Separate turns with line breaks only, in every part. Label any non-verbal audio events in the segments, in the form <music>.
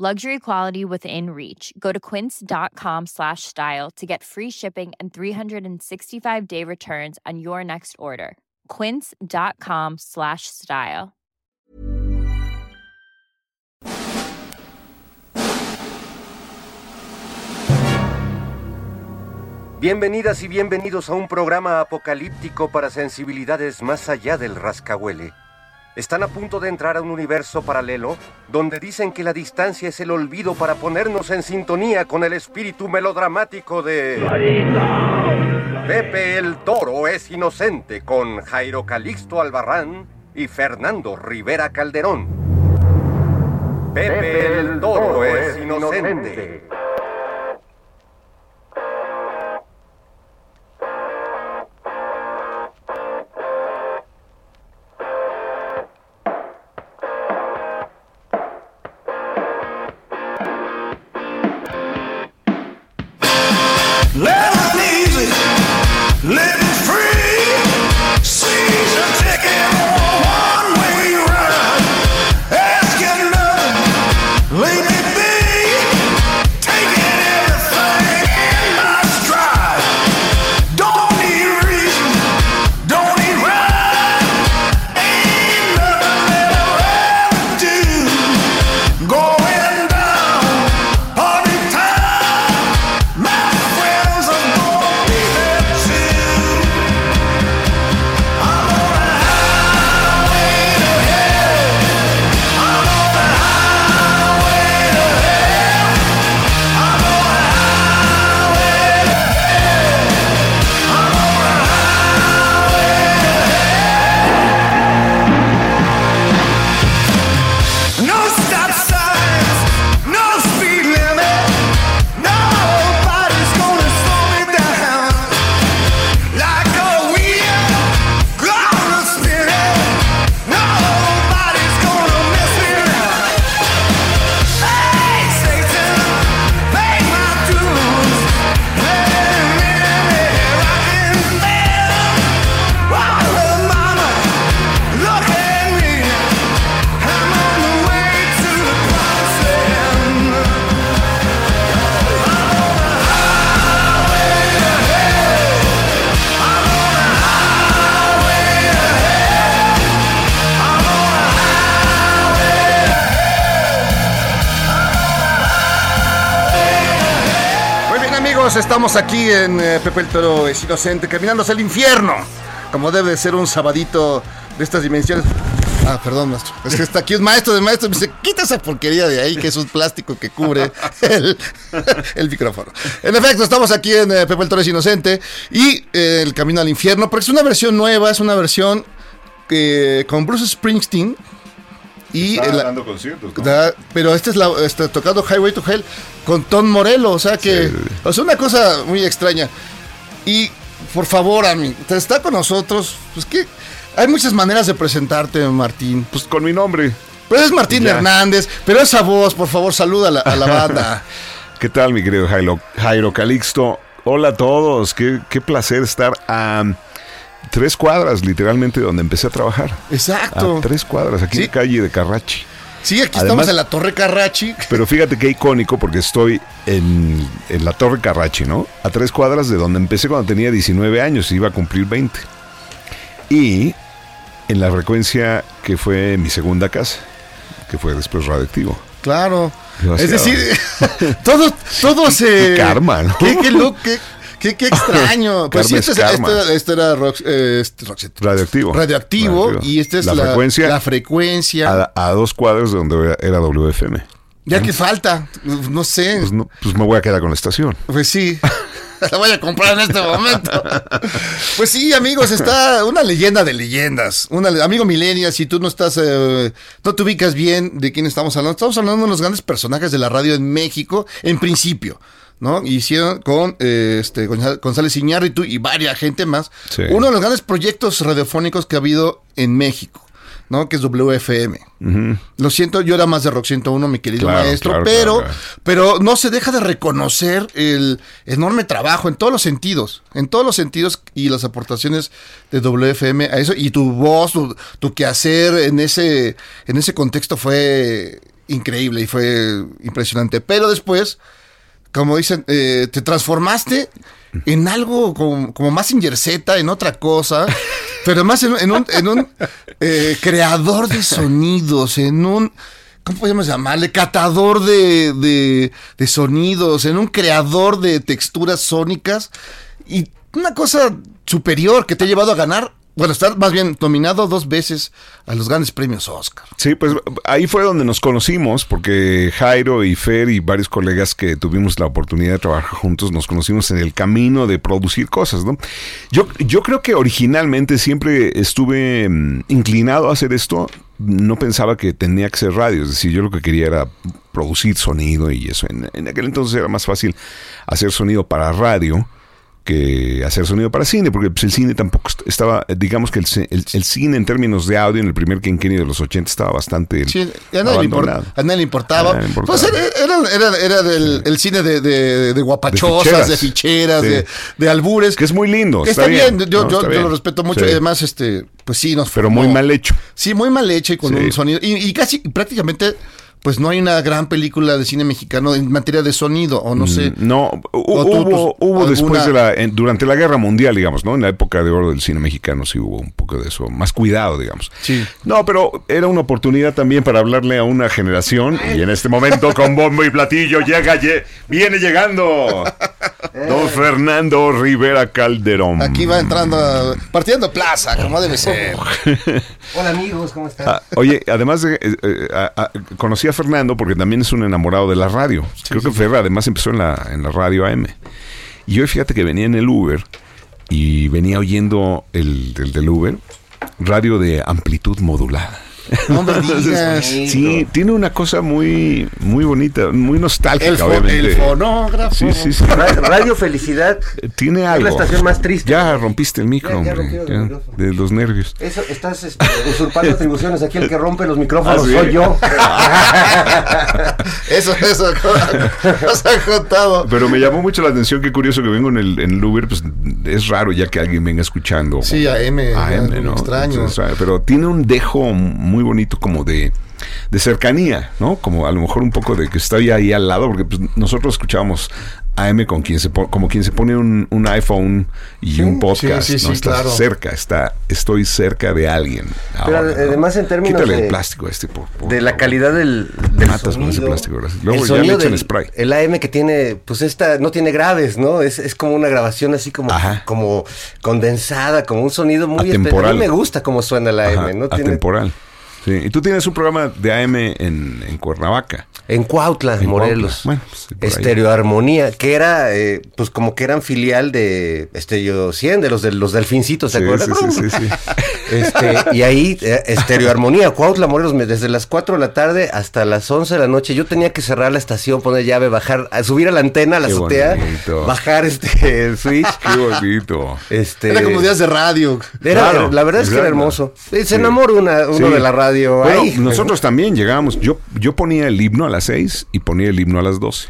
Luxury quality within reach. Go to quince.com slash style to get free shipping and 365 day returns on your next order. Quince.com slash style.
Bienvenidas y bienvenidos a un programa apocalíptico para sensibilidades más allá del rascahuele. Están a punto de entrar a un universo paralelo donde dicen que la distancia es el olvido para ponernos en sintonía con el espíritu melodramático de... Pepe el Toro es inocente con Jairo Calixto Albarrán y Fernando Rivera Calderón. Pepe el Toro es inocente.
Amigos, estamos aquí en eh, Pepe el Toro es Inocente, caminando hacia el infierno, como debe de ser un sabadito de estas dimensiones. Ah, perdón, maestro. Es que está aquí un maestro de maestro. Me dice, quita esa porquería de ahí, que es un plástico que cubre <laughs> el, el micrófono. En efecto, estamos aquí en eh, Pepe el Toro es Inocente y eh, El Camino al Infierno, porque es una versión nueva, es una versión eh, con Bruce Springsteen. Y la-
dando conciertos, ¿no?
Da- pero este es la, está tocando Highway to Hell con Tom Morello, o sea que,
Sí.
o sea, una cosa muy extraña. Y por favor, Ami, está con nosotros, pues que hay muchas maneras de presentarte, Martín.
Pues con mi nombre.
Pues es Martín
Ya.
Hernández, pero esa voz, por favor, saluda a la, a la banda. <laughs>
¿Qué tal, mi querido Jairo, Jairo Calixto? Hola a todos. Qué, qué placer estar a tres cuadras, literalmente, donde empecé a trabajar.
Exacto.
A tres cuadras, aquí
Sí.
en calle de Carrachi.
Sí, aquí
Además-
estamos en la Torre Carrachi.
Pero fíjate qué icónico porque estoy en, en la Torre Carrachi, ¿no? A tres cuadras de donde empecé cuando tenía 19 años y iba a cumplir 20. Y en la frecuencia que fue mi segunda casa, que fue después radioactivo.
Claro.
Demasiado.
Es decir, <laughs> todo, todo <laughs> se.
Qué karma, ¿no?
Qué, qué look, qué, qué, qué extraño. <laughs> Pues sí, este, este- este era Rox- eh, este- Roxette.
Radioactivo.
radioactivo,
Radioactivo.
y esta es
La
la,
frecuencia-
la frecuencia.
A, a dos cuadras de donde era- WFM.
ya que falta, no sé.
Pues, no, pues me voy a quedar con la estación.
Pues sí. <laughs> La voy a comprar en este momento. <laughs> Pues sí, amigos, está una leyenda de leyendas. Una, amigo Millennial, si tú no estás, eh, no te ubicas bien de quién estamos hablando, estamos hablando de los grandes personajes de la radio en México, en principio. ¿No? Hicieron con eh, este González Iñárritu y varias gente más.
Sí.
Uno de los grandes proyectos radiofónicos que ha habido en México, ¿no? Que es WFM. Lo siento, yo era más de Rock 101, mi querido
Claro,
maestro,
claro,
pero,
claro.
pero no se deja de reconocer el enorme trabajo en todos los sentidos, en todos los sentidos y las aportaciones de WFM a eso y tu voz, tu, tu quehacer en ese, en ese contexto fue increíble y fue impresionante. Pero después, como dicen, eh, te transformaste en algo como, como más Z, en otra cosa, <laughs> pero más en, en un, en un, eh, creador de sonidos, en un, ¿cómo podemos llamarle? Catador de, de, de sonidos, en un creador de texturas sónicas y una cosa superior que te ha llevado a ganar, bueno, estar más bien nominado dos veces a los grandes premios Oscar.
Sí, pues ahí fue donde nos conocimos, porque Jairo y Fer y varios colegas que tuvimos la oportunidad de trabajar juntos nos conocimos en el camino de producir cosas, ¿no? Yo, yo creo que originalmente siempre estuve mm, inclinado a hacer esto. No pensaba que tenía que ser radio, es decir, yo lo que quería era producir sonido y eso. En, en aquel entonces era más fácil hacer sonido para radio que hacer sonido para cine, porque pues, el cine tampoco est- estaba, digamos que el, el- el cine en términos de audio en el primer quinquenio de los 80 estaba bastante
Sí, a nadie, le import-
abandonado.
a nadie le importaba.
A nadie le importaba.
Pues era, era, era- del el cine de, de, de guapachosas,
De
de
ficheras. Sí.
de, albures.
Que es muy lindo, está
está, bien,
bien,
yo,
no,
yo,
está
yo
bien.
lo respeto mucho.
Sí.
Y además, este, pues sí, nos
pero
formó.
muy mal hecho.
Sí, muy mal hecho y con un sonido. Y, y casi prácticamente, pues no hay una gran película de cine mexicano en materia de sonido, o no sé.
Mm, No, hu-
O tú,
hubo,
pues,
hubo después de la, en- durante la guerra mundial, digamos, ¿no? En la época de oro del cine mexicano sí hubo un poco de eso, más cuidado, digamos.
Sí.
No, pero era una oportunidad también para hablarle a una generación y en este momento con bombo y platillo llega, lle- viene llegando <laughs> don Fernando Rivera Calderón.
Aquí va entrando, a- partiendo plaza, como debe ser. <laughs>
Hola amigos, ¿cómo están?
Ah, oye, además de, eh, eh, a- a- a Fernando porque también es un enamorado de la radio. Creo que Fer además empezó en la, en la radio AM. Y hoy fíjate que venía en el Uber y venía oyendo el, el del Uber, radio de amplitud modulada. <laughs>
No me digas.
Sí, tiene una cosa muy, muy bonita, muy nostálgica,
El,
obviamente.
el fonógrafo.
Sí, sí, sí.
Ra- Radio Felicidad.
Tiene algo.
la estación más triste.
Ya rompiste el micro,
Ya- ya
hombre. ya, de los nervios.
Eso, estás este, usurpando <laughs> atribuciones. Aquí el que rompe los micrófonos
Ah, ¿sí?
soy yo. <laughs>
Eso, eso, nos han contado.
Pero me llamó mucho la atención, qué curioso que vengo en el, en el Uber, pues es raro ya que alguien venga escuchando.
Sí, AM,
AM,
algo
¿no?
extraño.
Entonces, ah, pero tiene un dejo muy bonito como de, de cercanía, ¿no? Como a lo mejor un poco de que estoy ahí al lado, porque pues, nosotros escuchábamos AM con quien se como quien se pone un, un iPhone y un podcast,
sí, sí,
¿no?
sí,
Está
claro.
cerca, está, estoy cerca de alguien.
Pero
¿no?
además en términos
Quítale
de-
el plástico este, por, por
De la calidad del, del
matas con ese
sonido.
plástico, gracias. Luego
el
ya le
sonido
echan
del
spray.
el AM que tiene, pues esta, no tiene graves, ¿no? Es, es como una grabación así como,
Ajá.
como condensada, como un sonido muy
Atemporal.
A mí me gusta cómo suena el AM,
Ajá,
¿no? Tiene-
atemporal. Sí. Y tú tienes un programa de AM en, en Cuernavaca.
En Cuautla,
En
Morelos.
Cuautla. Bueno, pues.
Estereoarmonía, que era, eh, pues como que eran filial de Estereo 100, de los, de los delfincitos, ¿se
Sí,
acuerdan?
sí, sí, sí, sí. <laughs>
Este, y ahí, eh, Estereoarmonía, Cuautla, Morelos, me- desde las 4 de la tarde hasta las 11 de la noche, yo tenía que cerrar la estación, poner llave, bajar, subir a la antena, a la
Qué
azotea,
bonito.
bajar este, el switch.
Qué bonito.
Este,
Era como días de radio.
era-
Claro,
la verdad es que era hermoso. Se
Sí.
enamora una, uno
Sí.
de la radio.
Bueno,
ahí.
nosotros también llegábamos. Yo, yo ponía el himno a las 6 y ponía el himno a las 12.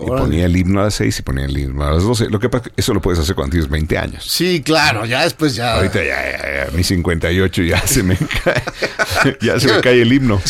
Y
Órale.
ponía el himno a las 6 y ponía el himno a las 12. Lo que pasa es que eso lo puedes hacer cuando tienes 20 años.
Sí, claro, ya después ya.
Ahorita ya, ya, ya, mi 58 ya se me <laughs> cae, ya se me cae el himno.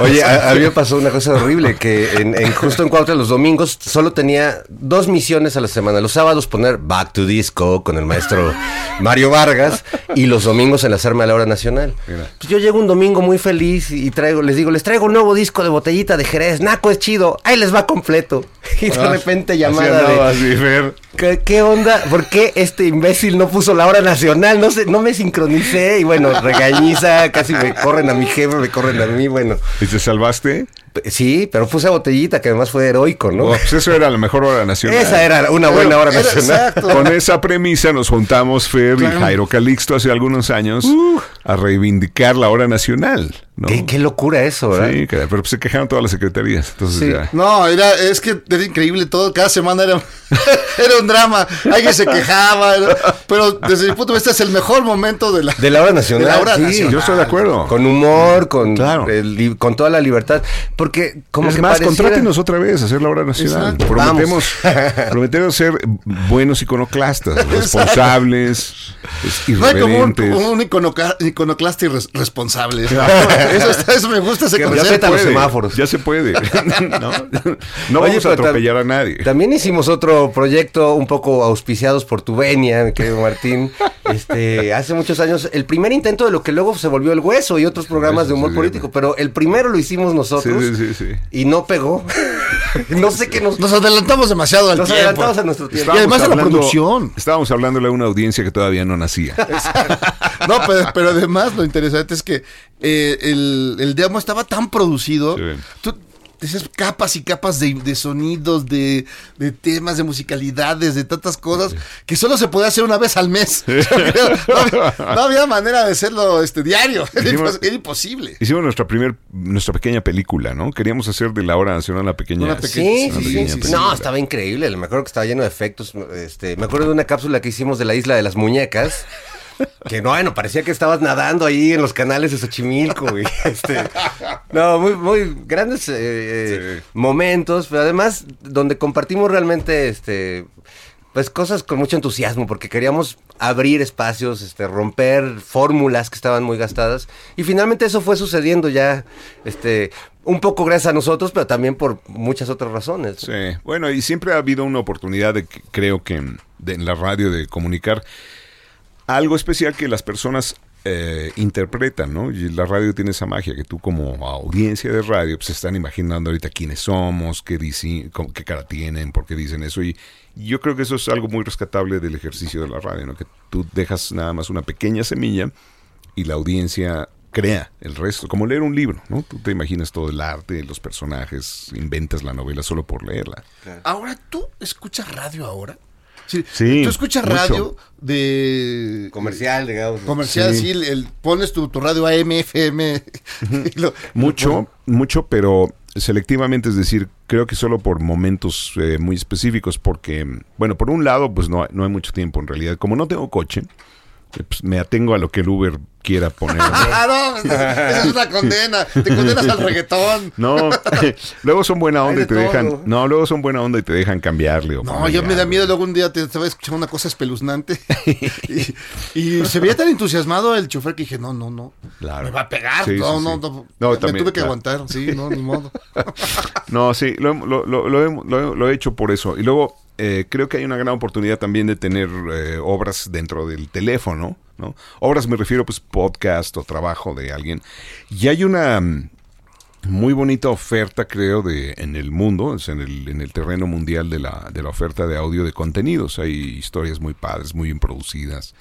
Oye, a, a mí me <laughs> pasó una cosa horrible, que en, en- justo en Cuautla los domingos solo tenía dos misiones a la semana. Los sábados poner Back to Disco con el maestro Mario Vargas y los domingos enlazarme a la hora nacional. Pues yo llego un domingo muy feliz y traigo, les digo, les traigo un nuevo disco de botellita de Jerez, Naco es chido, ahí les va completo. <laughs> Y de repente llamada de...
así, Fer.
¿Qué, qué onda? ¿Por qué este imbécil no puso la hora nacional? No sé, no me sincronicé y bueno, regañiza, casi me corren a mi jefe, me corren a mí, bueno.
¿Y te salvaste?
Sí, pero puse a botellita, que además fue heroico, ¿no?
Oh, pues eso era la mejor hora nacional.
Esa era una buena hora
Era
nacional.
exacto.
Con esa premisa nos juntamos Fer y. Jairo Calixto hace algunos años
Uh.
a reivindicar la hora nacional, ¿no?
Qué, qué locura eso, ¿verdad?
Sí, pero pues se quejaron todas las secretarías. Entonces
Sí.
ya.
No, era, es que era increíble todo, cada semana era, <laughs> era un drama, alguien se quejaba, era- pero desde mi punto de vista es el mejor momento de la,
De la hora nacional.
de la hora
sí.
nacional.
Yo estoy de acuerdo.
Con humor, con,
Claro.
el con toda la libertad. Porque como
es
que
más,
pareciera-
contrátenos otra vez a hacer la obra nacional.
Exacto.
Prometemos, <laughs> prometemos ser buenos iconoclastas, responsables, es-
No hay como un,
irreverentes.
un iconoclasta irresponsable. <laughs> <laughs> eso, está- eso me gusta ese
Que
concepto.
respeta los
puede,
semáforos.
Ya se puede. <laughs> no, no
Oye,
vamos a atropellar a nadie.
También hicimos otro proyecto un poco auspiciados por tu venia, mi querido Martín. <laughs> Este, hace muchos años, el primer intento de lo que luego se volvió el hueso y otros programas de humor
sí,
político, pero el primero lo hicimos nosotros
Sí, sí, sí, sí.
y no pegó. no sé qué nos.
Nos adelantamos demasiado al
Nos
tiempo.
adelantamos a nuestro tiempo.
Y además de la producción.
Estábamos hablándole a una audiencia que todavía no nacía.
No, pero, pero además lo interesante es que eh, el, el demo estaba tan producido.
Sí.
Tú decías capas y capas de, de sonidos, de, de temas, de musicalidades, de tantas cosas, que solo se podía hacer una vez al mes. <laughs> no, había, no había manera de hacerlo este diario. Era,
Hicimos-
impos- era imposible.
Hicimos nuestra primer, nuestra pequeña película, ¿no? Queríamos hacer de la hora nacional una pequeña.
Una pequeña-
Sí,
una
sí, sí,
pequeña
sí, sí.
película.
No, estaba increíble. Me acuerdo que estaba lleno de efectos. Este, me acuerdo de una cápsula que hicimos de la isla de las muñecas. Que no, bueno, parecía que estabas nadando ahí en los canales de Xochimilco, güey. <laughs> Este, no, muy, muy grandes eh, eh,
Sí.
momentos, pero además donde compartimos realmente, este, pues cosas con mucho entusiasmo, porque queríamos abrir espacios, este, romper fórmulas que estaban muy gastadas, y finalmente eso fue sucediendo ya, este, un poco gracias a nosotros, pero también por muchas otras razones.
Sí, bueno, y siempre ha habido una oportunidad de, creo que de- en la radio de comunicar algo especial que las personas eh, interpretan, ¿no? Y la radio tiene esa magia que tú como audiencia de radio pues están imaginando ahorita quiénes somos, qué, cómo- qué cara tienen, por qué dicen eso y yo creo que eso es algo muy rescatable del ejercicio de la radio, ¿no? Que tú dejas nada más una pequeña semilla y la audiencia crea el resto, como leer un libro, ¿no? Tú te imaginas todo el arte, los personajes, inventas la novela solo por leerla.
Ahora, ¿tú escuchas radio ahora? Sí.
Sí,
¿Tú escuchas
mucho.
radio de...
Comercial, digamos.
Comercial,
Sí.
sí, el, el- pones tu, tu radio AM, FM. <laughs> lo-
Mucho, mucho, pero selectivamente, es decir, creo que solo por momentos eh, muy específicos, porque, bueno, por un lado, pues no, hay- no hay mucho tiempo en realidad. Como no tengo coche, pues, me atengo a lo que el Uber quiera poner. <laughs>
Ah, no, esa esa es una condena. Te condenas al reggaetón. <laughs>
No, <laughs> luego son buena onda y te
de
dejan. No, luego son buena onda y te dejan cambiarle. O
No, yo me da miedo luego un día te estaba escuchando una cosa espeluznante. y, y se veía tan entusiasmado el chofer que dije, no, no, no.
Claro.
Me va a pegar.
Sí,
no,
sí,
no,
sí.
no,
No,
Me
también,
tuve que
claro.
aguantar. Sí, no, ni modo.
No, sí, lo, lo, lo- he- lo he hecho por eso. Y luego eh, creo que hay una gran oportunidad también de tener eh, obras dentro del teléfono, ¿no? Obras me refiero pues podcast o trabajo de alguien. Y hay una mm, muy bonita oferta, creo, de en el mundo, es en el, en el terreno mundial de la, de la oferta de audio de contenidos. Hay historias muy padres, muy bien producidas.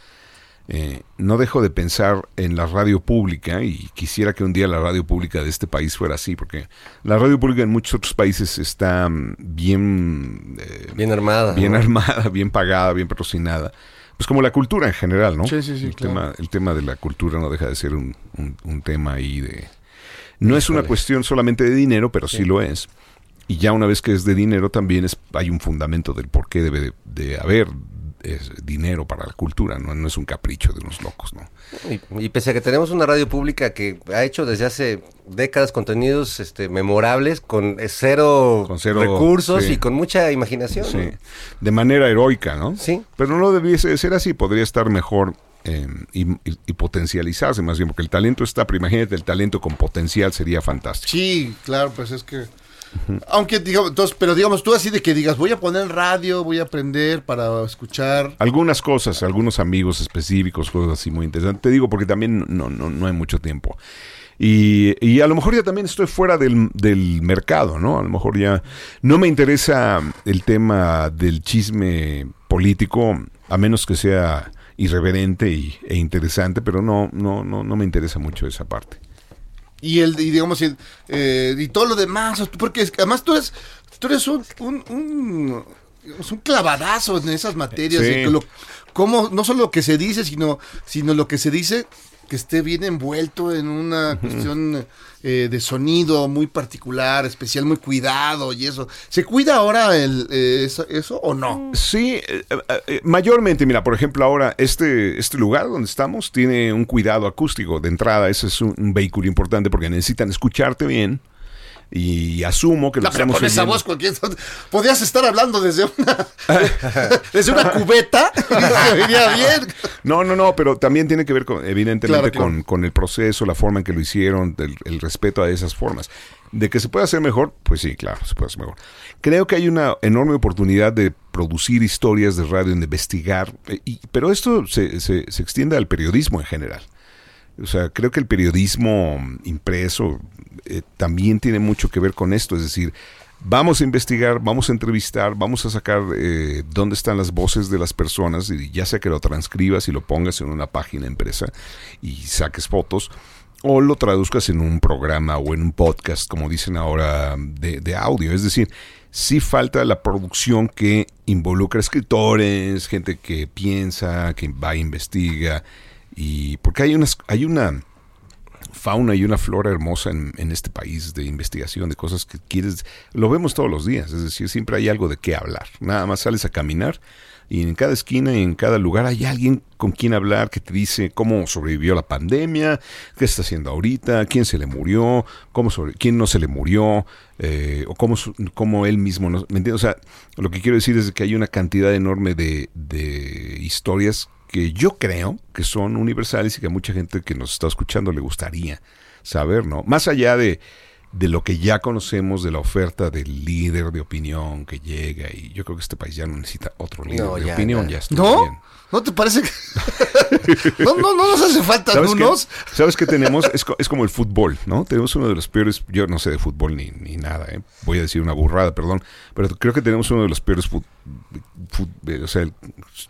Eh, no dejo de pensar en la radio pública y quisiera que un día la radio pública de este país fuera así, porque la radio pública en muchos otros países está mm, bien, eh,
Bien armada.
bien
¿no?
armada, <laughs> bien pagada, bien patrocinada. Pues como la cultura en general, ¿no?
Sí, sí, sí,
El,
claro.
tema, el tema de la cultura no deja de ser un, un- un tema ahí de... No es una cuestión solamente de dinero, pero sí, lo es. Y ya una vez que es de dinero también es, hay un fundamento del por qué debe de, de haber es, dinero para la cultura, ¿no? no es un capricho de unos locos, ¿no?
Y, y pese a que tenemos una radio pública que ha hecho desde hace décadas contenidos este, memorables con eh, cero,
Con cero,
recursos
sí.
y con mucha imaginación.
Sí,
¿no?
de manera heroica, ¿no?
Sí.
Pero no debiese de ser así, podría estar mejor eh, y, y- y potencializarse más bien, porque el talento está, pero imagínate, el talento con potencial sería fantástico.
Sí, claro, pues es que. Aunque, digamos, entonces, pero digamos, tú así de que digas, voy a poner radio, voy a aprender para escuchar.
Algunas cosas, algunos amigos específicos, cosas así muy interesantes. Te digo porque también no, no, no hay mucho tiempo. Y, y a lo mejor ya también estoy fuera del, del mercado, ¿no? A lo mejor ya no me interesa el tema del chisme político, a menos que sea irreverente y, e interesante, pero no, no, no, no me interesa mucho esa parte.
Y el, y digamos, el, eh, y todo lo demás, porque además tú eres, tú eres un, un, un, un clavadazo en esas materias,
Sí.
lo- cómo, no solo lo que se dice, sino, sino lo que se dice que esté bien envuelto en una cuestión eh, de sonido muy particular, especial, muy cuidado y eso. ¿Se cuida ahora el, eh, eso, eso o no?
Sí, eh, eh, eh, mayormente, mira, por ejemplo, ahora este, este lugar donde estamos tiene un cuidado acústico de entrada. Ese es un vehículo importante porque necesitan escucharte bien. Y asumo que lo
No, pero
estamos
con esa voz cualquier... Podías estar hablando desde una, <laughs> desde una cubeta <laughs> venía bien.
No, no, no, pero también tiene que ver con, evidentemente,
Claro, claro.
Con, con el proceso, la forma en que lo hicieron, el, el respeto a esas formas. De que se puede hacer mejor, pues sí, claro, se puede hacer mejor. Creo que hay una enorme oportunidad de producir historias de radio, de investigar, eh, y- pero esto se, se, se extiende al periodismo en general. O sea, creo que el periodismo impreso eh, también tiene mucho que ver con esto, es decir, vamos a investigar, vamos a entrevistar, vamos a sacar eh, dónde están las voces de las personas, y ya sea que lo transcribas y lo pongas en una página impresa y saques fotos, o lo traduzcas en un programa o en un podcast, como dicen ahora, de, de audio. Es decir, sí falta la producción que involucra escritores, gente que piensa, que va e investiga, y porque hay unas, hay una fauna y una flora hermosa en, en este país de investigación, de cosas que quieres, lo vemos todos los días, es decir, siempre hay algo de qué hablar. Nada más sales a caminar y en cada esquina y en cada lugar hay alguien con quien hablar que te dice cómo sobrevivió la pandemia, qué está haciendo ahorita, quién se le murió, cómo quién no se le murió, eh, o cómo, cómo él mismo, no, ¿me entiendes? O sea, lo que quiero decir es que hay una cantidad enorme de, de historias que yo creo que son universales y que a mucha gente que nos está escuchando le gustaría saber, ¿no? Más allá de, de lo que ya conocemos de la oferta del líder de opinión que llega y yo creo que este país ya no necesita otro líder
No,
de
ya,
opinión,
ya.
¿No?
bien.
¿No te parece que.? <laughs> no, no, no nos hace falta
¿Sabes qué?
unos.
¿Sabes qué tenemos? Es, es como el fútbol, ¿no? Tenemos uno de los peores, yo no sé de fútbol ni, ni nada, ¿eh? voy a decir una burrada, perdón, pero creo que tenemos uno de los peores, fut- fut- o sea, el-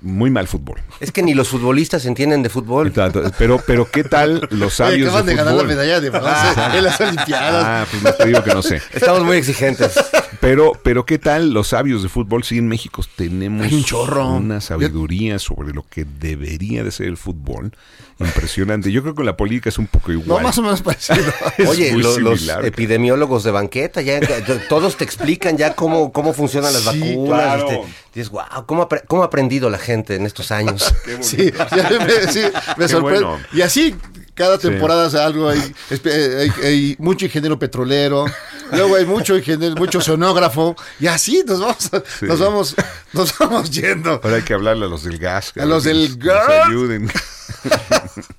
muy mal fútbol.
Es que ni los futbolistas entienden de fútbol.
Pero, pero ¿qué tal los
Oye,
sabios
acaban de,
de
ganar la
fútbol?
medalla de bronce en las Olimpiadas.
Ah, pues no te digo que no sé.
Estamos muy exigentes.
Pero, pero ¿qué tal los sabios de fútbol? Sí, en México tenemos
Hay un chorro.
una sabiduría sobre lo que debería de ser el fútbol impresionante. Yo creo que la política es un poco igual.
no, más o menos parecido. <laughs>
Es
Oye, los
similar,
epidemiólogos de banqueta, ya, todos te explican ya cómo, cómo funcionan las
Sí,
vacunas.
claro.
este, dices, wow, ¿cómo, apre- ¿cómo ha aprendido la gente en estos años? <laughs>
Sí, ya me, sí, me
Qué
sorprende.
bueno.
Y así, cada temporada hace algo, hay, eh, hay, hay mucho ingeniero petrolero, <laughs> luego hay mucho ingeniero, mucho sonógrafo, y así nos vamos, a- nos vamos, nos vamos yendo.
Ahora hay que hablarle a los del gas.
A los del
nos- nos
gas.
ayuden. <laughs>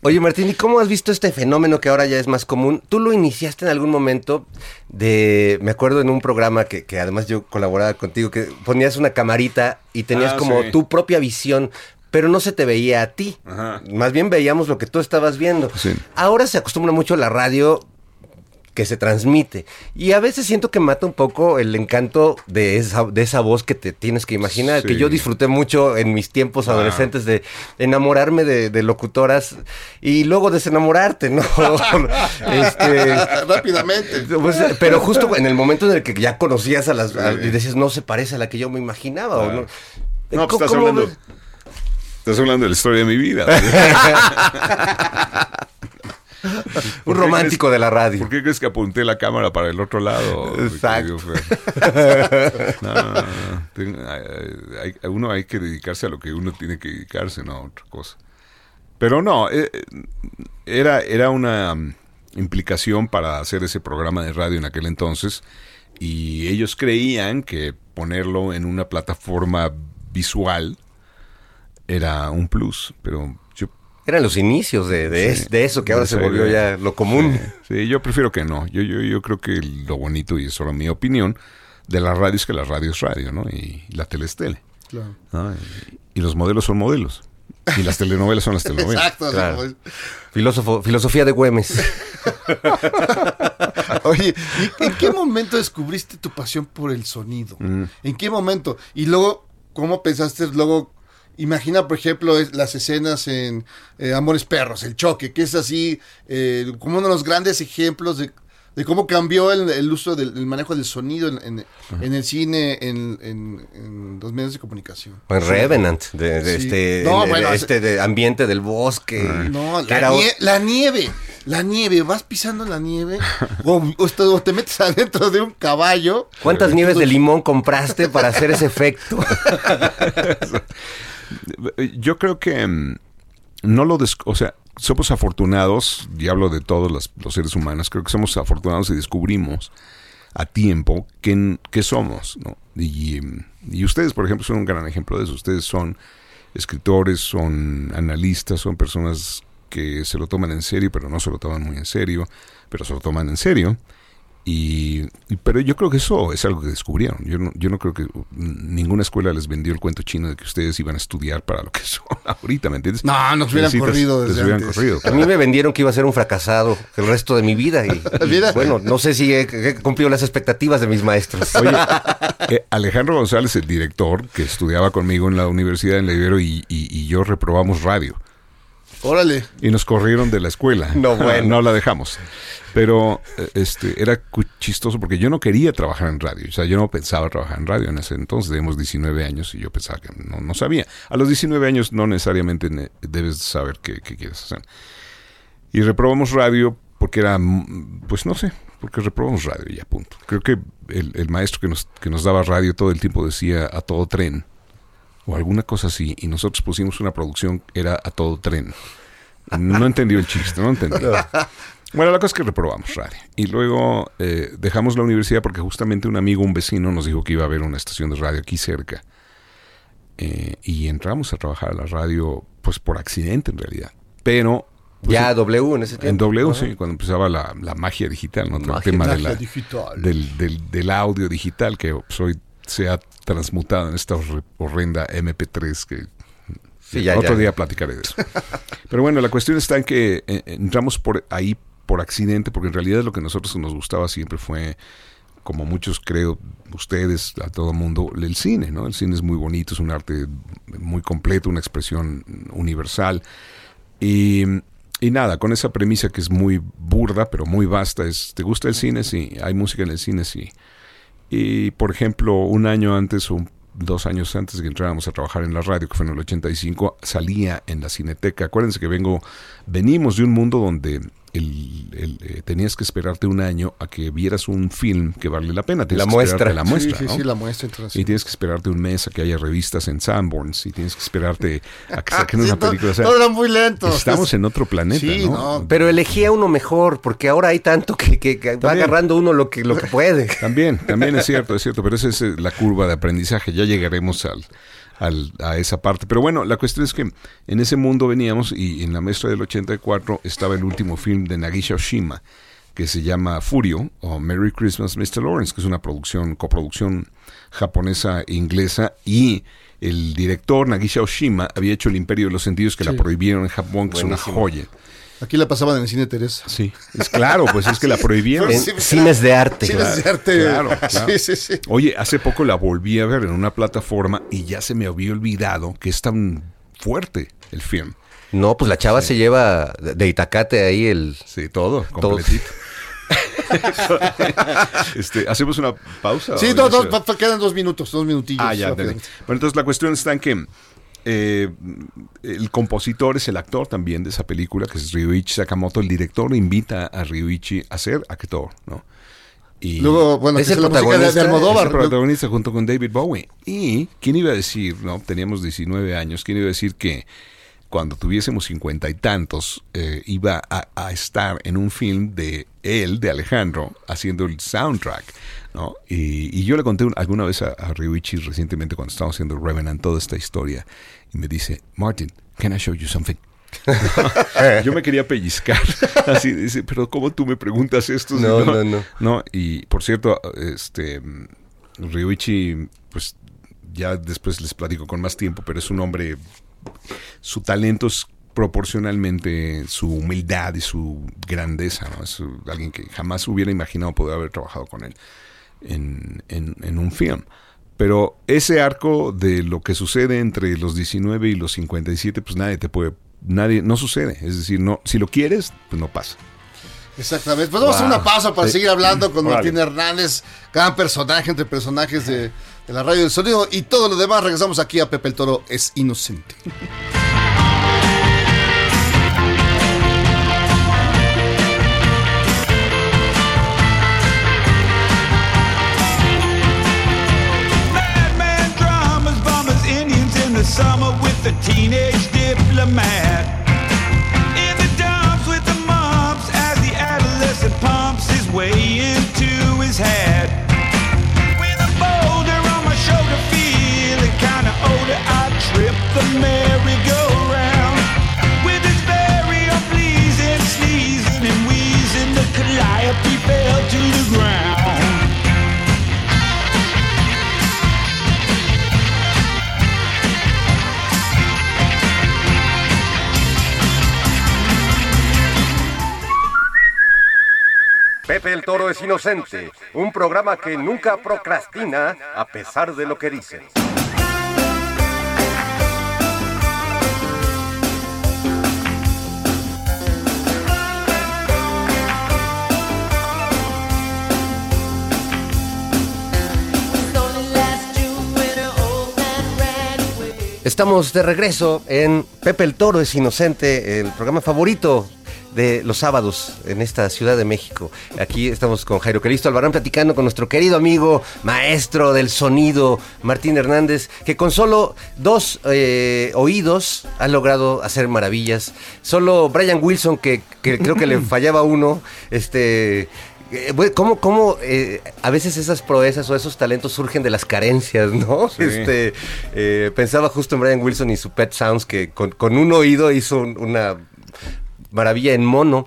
Oye, Martín, ¿y cómo has visto este fenómeno que ahora ya es más común? Tú lo iniciaste en algún momento de, me acuerdo en un programa que, que además yo colaboraba contigo, que ponías una camarita y tenías
Ah,
como
sí.
tu propia visión, pero no se te veía a ti.
Ajá.
Más bien veíamos lo que tú estabas viendo.
Sí.
Ahora se acostumbra mucho a la radio que se transmite. Y a veces siento que mata un poco el encanto de esa, de esa voz que te tienes que imaginar,
Sí.
que yo disfruté mucho en mis tiempos
Ah.
adolescentes de enamorarme de, de locutoras y luego desenamorarte, ¿no? <laughs> este,
Rápidamente.
pues, pero justo en el momento en el que ya conocías a las... a- y decías, no se parece a la que yo me imaginaba. o no.
No, pues
¿Cómo-
estás hablando,
ves?
Estás hablando de la historia de mi vida. <laughs>
Un romántico de la radio.
¿Por qué crees que apunté la cámara para el otro lado?
Exacto. <laughs>
No, no, no. Hay- uno hay que dedicarse a lo que uno tiene que dedicarse, no a otra cosa. Pero no, eh, eh, era, era una mm, implicación para hacer ese programa de radio en aquel entonces y ellos creían que ponerlo en una plataforma visual era un plus, pero yo
Eran los inicios de, de,
Sí,
es- de eso que ahora se volvió
idea.
ya lo común.
Sí, yo prefiero que no. Yo, yo, yo creo que lo bonito, y es solo mi opinión, de la radio es que la radio es radio, ¿no? Y la tele es tele.
Claro.
¿no? Y, y los modelos son modelos. Y las telenovelas son las telenovelas. <laughs>
Exacto.
Claro. Filósofo, filosofía de Güemes. <laughs>
Oye, ¿y en qué momento descubriste tu pasión por el sonido? ¿En qué momento? Y luego, ¿cómo pensaste luego? Imagina, por ejemplo, es- las escenas en eh, Amores Perros, el choque, que es así, eh, como uno de los grandes ejemplos de de cómo cambió el, el uso del el manejo del sonido en, en- en el cine, en, en- los medios de comunicación.
En Revenant, de, de
Sí.
este,
No, bueno,
este de ambiente del bosque.
No, la, nie- la nieve, la nieve, vas pisando la nieve <laughs> o, o te, metes <laughs> adentro de un caballo.
¿Cuántas nieves de limón compraste para hacer ese efecto? <laughs>
Yo creo que mm, no lo... des- o sea, somos afortunados, y hablo de todos los, seres humanos, creo que somos afortunados y descubrimos a tiempo que, que somos, mm, y ustedes, por ejemplo, son un gran ejemplo de eso. Ustedes son escritores, son analistas, son personas que se lo toman en serio, pero no se lo toman muy en serio, pero se lo toman en serio. Y, y- pero yo creo que eso es algo que descubrieron. Yo no, yo no creo que ninguna escuela les vendió el cuento chino de que ustedes iban a estudiar para lo que <laughs> son ahorita, ¿me entiendes?
No, nos hubieran
Necesitas-
corrido desde
hubieran
antes.
corrido.
A mí me vendieron que iba a ser un fracasado el resto de mi vida. Y, <laughs> bueno, no sé si he, he cumplido las expectativas de mis maestros. <laughs>
Oye, eh, Alejandro González, el director que estudiaba conmigo en la universidad en la Ibero y, y- y yo reprobamos radio.
Órale.
Y nos corrieron de la escuela. <laughs>
No, bueno.
no la dejamos. Pero eh, este era chistoso porque yo no quería trabajar en radio. O sea, yo no pensaba trabajar en radio en ese entonces. Teníamos 19 años y yo pensaba que no, no sabía. A los 19 años no necesariamente ne- debes saber qué, qué quieres hacer. Y reprobamos radio porque era, pues no sé, porque reprobamos radio y ya punto. Creo que el, el maestro que nos, que nos daba radio todo el tiempo decía a todo tren o alguna cosa así y nosotros pusimos una producción era a todo tren. No entendió el chiste, no entendió. <laughs> Bueno, la cosa es que reprobamos radio. Y luego eh, dejamos la universidad porque justamente un amigo, un vecino, nos dijo que iba a haber una estación de radio aquí cerca. Eh, y entramos a trabajar a la radio, pues por accidente en realidad. Pero pues,
ya W en ese
en
tiempo.
W,
Ajá.
sí, cuando empezaba la, la magia digital, ¿no? Todo el
Magia-
tema de
magia
la,
digital.
Del, del, del audio digital que pues, hoy se ha transmutado en esta horre- horrenda MP3 que
Sí, ya,
otro
ya.
día platicaré de eso. Pero bueno, la cuestión está en que eh, entramos por ahí por accidente, porque en realidad lo que a nosotros nos gustaba siempre fue, como muchos creo, ustedes, a todo mundo, el cine, ¿no? El cine es muy bonito, es un arte muy completo, una expresión universal. Y, y nada, con esa premisa que es muy burda, pero muy vasta, es, ¿te gusta el cine? Sí. ¿Hay música en el cine? Sí. Y, por ejemplo, un año antes un- dos años antes que entráramos a trabajar en la radio, que fue en el 85, salía en la cineteca. Acuérdense que vengo, venimos de un mundo donde el, el, eh, tenías que esperarte un año a que vieras un film que vale la pena. Tienes
La
que
muestra.
La muestra,
sí, sí,
¿no?
sí, la muestra
Y tienes que esperarte un mes a que haya revistas en Sanborns y tienes que esperarte a que <laughs> saquen
Sí,
una película. O sea,
todo era muy lento.
estamos en otro planeta,
Sí,
¿no?
no.
Pero elegía uno mejor, porque ahora hay tanto que, que- que va agarrando uno lo que, lo que puede. <laughs>
También, también es cierto, es cierto, pero esa es eh, la curva de aprendizaje, ya llegaremos al, al- a esa parte. Pero bueno, la cuestión es que en ese mundo veníamos y en la maestra del 84 estaba el último film de Nagisa Oshima, que se llama Furio o Merry Christmas Mr. Lawrence, que es una producción, coproducción japonesa e inglesa y el director Nagisa Oshima había hecho El Imperio de los Sentidos que la prohibieron en Japón, que es una joya.
Aquí la pasaban en el cine Teresa.
Sí, es claro, pues es que la <laughs> prohibieron.
En
Sí,
cines de arte.
Cines de arte.
claro, <laughs> claro.
Sí, sí, sí.
Oye, hace poco la volví a ver en una plataforma y ya se me había olvidado que es tan fuerte el film.
No, pues la chava se lleva de Itacate ahí el...
Sí, todo,
Todo.
completito. <laughs> este, ¿Hacemos una pausa?
Sí,
¿O
no,
ya
no,
se-
pa- pa- quedan dos minutos, dos minutillos.
Ah, ya. Bueno, entonces la cuestión está en que eh, el compositor es el actor también de esa película, que es Ryuichi Sakamoto. El director invita a Ryuichi a ser actor, ¿no? Y
Luego, bueno,
¿Es
que
el
la música de, de
protagonista?
es el
Almodóvar.
protagonista junto con David Bowie. Y, ¿quién iba a decir, no? Teníamos 19 años, ¿quién iba a decir que cuando tuviésemos cincuenta y tantos eh, iba a, a estar en un film de él, de Alejandro, haciendo el soundtrack, ¿no? Y, y yo le conté un- alguna vez a, a Ryuichi recientemente cuando estábamos haciendo Revenant toda esta historia y me dice, Martin, can I show you something? <laughs> Yo me quería pellizcar. <laughs> Así dice, pero ¿cómo tú me preguntas esto? Si
No, no, no.
No, y por cierto, este Ryuichi, pues ya después les platico con más tiempo, pero es un hombre, su talento es proporcionalmente su humildad y su grandeza, ¿no? Es alguien que jamás hubiera imaginado poder haber trabajado con él en, en- en un film. Pero ese arco de lo que sucede entre los 19 y los 57, pues nadie te puede, nadie, no sucede. Es decir, no, si lo quieres, pues no pasa.
Exactamente. Pues vamos a hacer una pausa para
Sí.
seguir hablando con. Martín Hernández, gran personaje entre personajes de, de la radio del sonido y todo lo demás. Regresamos aquí a Pepe el Toro es inocente.
Summer with the teenage diplomat. In the dumps with the mumps as the adolescent pumps his way into his hat.
Pepe el Toro es inocente, un programa que nunca procrastina a pesar de lo que dicen. Estamos de regreso en Pepe el Toro es Inocente, el programa favorito de los sábados en esta Ciudad de México. Aquí estamos con Jairo Calisto Albarrán platicando con nuestro querido amigo, maestro del sonido, Martín Hernández, que con solo dos eh, oídos ha logrado hacer maravillas. Solo Brian Wilson, que, que creo que le <laughs> fallaba uno, este... eh, ¿Cómo, cómo eh, a veces esas proezas o esos talentos surgen de las carencias, no?
Sí.
Este, eh, pensaba justo en Brian Wilson y su Pet Sounds, que con, con un oído hizo un- una maravilla en mono.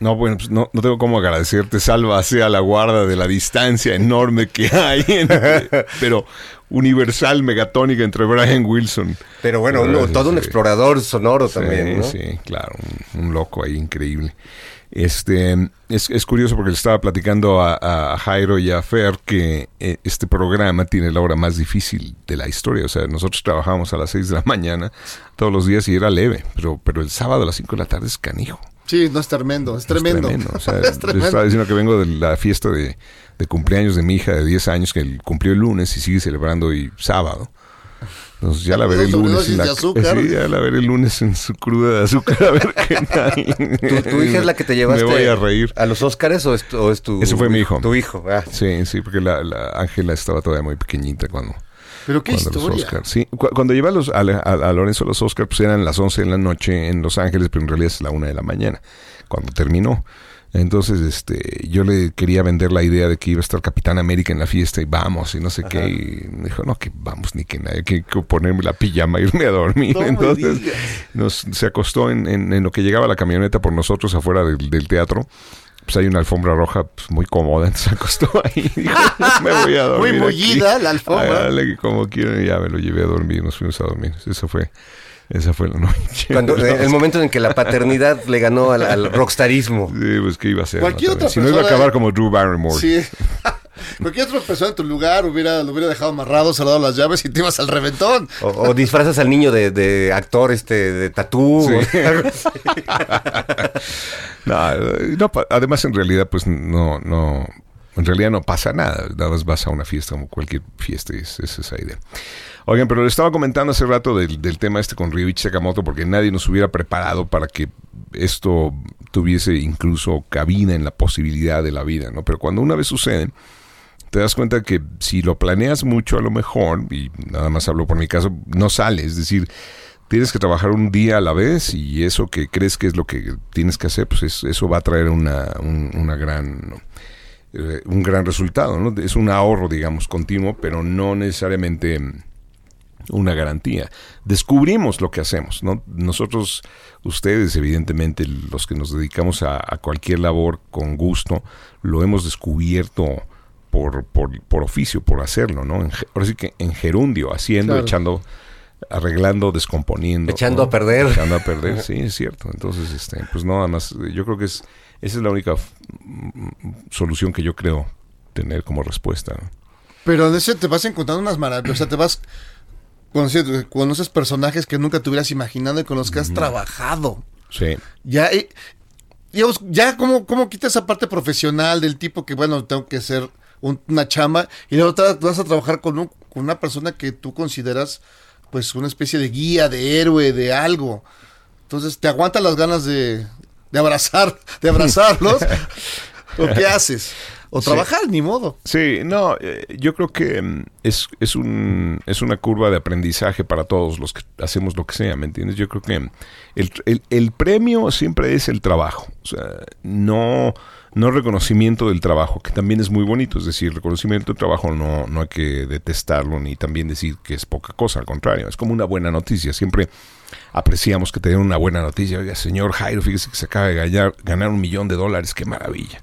No, bueno, pues no, no tengo cómo agradecerte, salva sea la guarda de la distancia enorme que hay, <laughs> entre- pero universal, megatónica entre Brian Wilson.
Pero bueno, uno-
sí,
todo un explorador sonoro
Sí,
también, ¿no?
sí, claro, un, un loco ahí increíble. Este es, es curioso porque le estaba platicando a, a Jairo y a Fer que eh, este programa tiene la hora más difícil de la historia. O sea, nosotros trabajamos a las 6 de la mañana todos los días y era leve, pero, pero el sábado a las 5 de la tarde es canijo.
Sí, no es tremendo, es tremendo.
O sea, <laughs>
es tremendo.
estaba diciendo que vengo de la fiesta de, de cumpleaños de mi hija de 10 años que cumplió el lunes y sigue celebrando hoy sábado. Entonces ya la veré el lunes. En la-
de azúcar.
Sí, ya la veré el lunes en su cruda de azúcar a ver <laughs> qué tal.
¿Tu, tu hija es la que te llevaste
Me voy a reír.
a los Óscares o es tu, o es tu
Ese fue mi hijo.
Tu hijo, ah.
Sí, sí, porque la, la Ángela estaba todavía muy pequeñita cuando,
Pero qué
cuando los
historia.
Oscars. Sí, cu- cuando lleva a, los, a, a- a Lorenzo a los Oscars, pues eran las 11 de la noche en Los Ángeles, pero en realidad es la 1 de la mañana, cuando terminó. Entonces, este, yo le quería vender la idea de que iba a estar Capitán América en la fiesta y vamos y no sé qué. Y me dijo, no, que vamos, ni que nada, hay que, ponerme la pijama e <laughs> irme a dormir.
No
Entonces, nos, se acostó en, en- en lo que llegaba la camioneta por nosotros afuera del, del teatro. Pues hay una alfombra roja pues, muy cómoda, entonces <laughs> se acostó ahí y dijo, me <laughs> voy a dormir.
Muy mullida la alfombra.
Como quieran, y ya me lo llevé a dormir, nos fuimos a dormir. Esa fue, esa fue la noche.
Cuando, <laughs> eh, el momento en que la paternidad le ganó al, al rockstarismo.
Sí, pues qué iba a ser.
Cualquier
¿no?
otra
Si no iba a acabar como Drew Barrymore.
Sí. <laughs> Cualquier otra persona en tu lugar hubiera, lo hubiera dejado amarrado, dado las llaves y te ibas al reventón.
O, o disfrazas al niño de, de actor este de tatú.
Sí. <laughs> No, eh, no, además en realidad pues no, no, en realidad no pasa nada, nada más vas a una fiesta como cualquier fiesta y es, es esa idea. Oigan, pero le estaba comentando hace rato del, del tema este con Ryuichi Sakamoto porque nadie nos hubiera preparado para que esto tuviese incluso cabida en la posibilidad de la vida, ¿no? Pero cuando una vez sucede, te das cuenta que si lo planeas mucho a lo mejor, y nada más hablo por mi caso, no sale, es decir, tienes que trabajar un día a la vez y eso que crees que es lo que tienes que hacer, pues es- eso va a traer una, un- una gran eh, un gran resultado, ¿no? Es un ahorro, digamos, continuo, pero no necesariamente una garantía. Descubrimos lo que hacemos, ¿no? Nosotros, ustedes, evidentemente, los que nos dedicamos a, a cualquier labor con gusto, lo hemos descubierto por, por, por oficio, por hacerlo, ¿no? En ahora sí que en gerundio, haciendo,
Claro.
echando, arreglando, descomponiendo.
Echando
¿no?
a perder.
Echando a perder, <laughs> sí, es cierto. Entonces, este, pues nada más, yo creo que es, esa es la única mm, solución que yo creo tener como respuesta. ¿no?
Pero en ese te vas encontrando unas maravillas. O sea, te vas conociendo, conoces personajes que nunca te hubieras imaginado y con los que has trabajado.
Sí.
Ya, y, digamos, ya cómo, cómo quita esa parte profesional del tipo que, bueno, tengo que un- una chamba y luego te vas a trabajar con, un- con una persona que tú consideras pues una especie de guía, de héroe, de algo. Entonces, ¿te aguantan las ganas de, de abrazar, de <laughs> abrazarlos? ¿O qué haces? O trabajar, ni modo.
Sí, no, eh, yo creo que mm, es, es, un, es una curva de aprendizaje para todos los que hacemos lo que sea, ¿me entiendes? Yo creo que el, el- el premio siempre es el trabajo, o sea, no, no reconocimiento del trabajo, que también es muy bonito, es decir, reconocimiento del trabajo no, no hay que detestarlo ni también decir que es poca cosa, al contrario, es como una buena noticia, siempre apreciamos que te den una buena noticia, oiga, señor Jairo, fíjese que se acaba de ganar, ganar un millón de dólares, qué maravilla.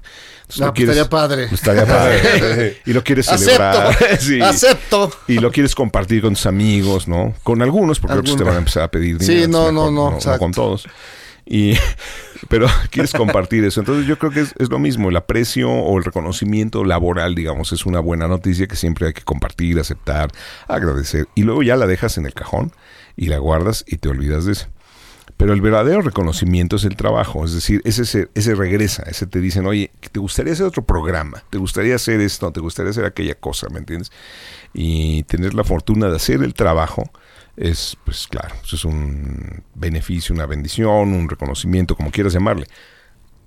Entonces,
No,
tú
pues, estaría padre.
pues, estaría padre. <laughs> y lo quieres celebrar.
Acepto, <laughs>
Sí.
acepto.
Y lo quieres compartir con tus amigos, ¿no? Con algunos, porque otros te van a empezar a pedir
Sí,
dinero.
no,
entonces
no,
mejor
no, exacto.
con todos. Y, <laughs> pero quieres compartir eso. Entonces yo creo que es, es lo mismo. El aprecio o el reconocimiento laboral, digamos, es una buena noticia que siempre hay que compartir, aceptar, agradecer. Y luego ya la dejas en el cajón y la guardas y te olvidas de eso. Pero el verdadero reconocimiento es el trabajo, es decir, ese, se- ese regresa, ese te dicen, oye, ¿te gustaría hacer otro programa? ¿Te gustaría hacer esto? ¿Te gustaría hacer aquella cosa? ¿Me entiendes? Y tener la fortuna de hacer el trabajo es, pues claro, es un beneficio, una bendición, un reconocimiento, como quieras llamarle.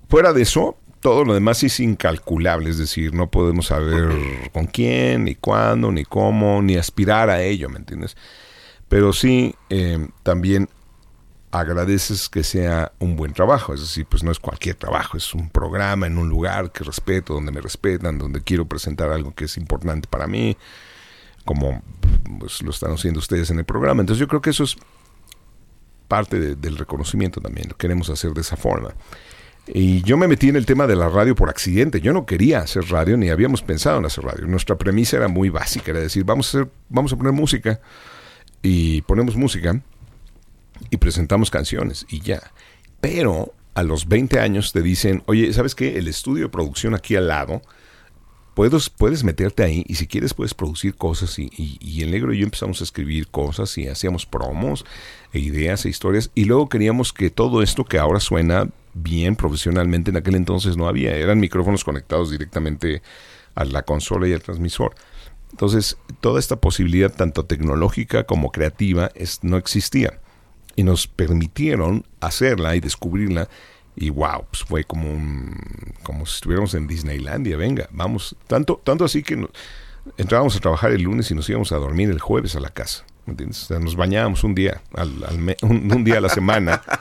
Fuera de eso, todo lo demás es incalculable, es decir, no podemos saber con quién, ni cuándo, ni cómo, ni aspirar a ello, ¿me entiendes? Pero sí, eh, también agradeces que sea un buen trabajo, es decir, pues no es cualquier trabajo, es un programa en un lugar que respeto, donde me respetan, donde quiero presentar algo que es importante para mí, como pues, lo están haciendo ustedes en el programa. Entonces yo creo que eso es parte de- del reconocimiento también, lo queremos hacer de esa forma. Y yo me metí en el tema de la radio por accidente. Yo no quería hacer radio ni habíamos pensado en hacer radio. Nuestra premisa era muy básica, era decir, vamos a hacer, vamos a poner música y ponemos música y presentamos canciones y ya. Pero a los 20 años te dicen, oye, ¿sabes qué? El estudio de producción aquí al lado, puedes, puedes meterte ahí y si quieres puedes producir cosas. Y, y, y el negro y yo empezamos a escribir cosas y hacíamos promos e ideas e historias. Y luego queríamos que todo esto que ahora suena bien profesionalmente, en aquel entonces no había. Eran micrófonos conectados directamente a la consola y al transmisor. Entonces, toda esta posibilidad, tanto tecnológica como creativa, es, no existía. Y nos permitieron hacerla y descubrirla. Y wow, pues fue como un, como si estuviéramos en Disneylandia. Venga, vamos. Tanto, tanto así que entrábamos a trabajar el lunes y nos íbamos a dormir el jueves a la casa. ¿me entiendes? O sea, nos bañábamos un día, al, al me- un, un día a la semana. <laughs>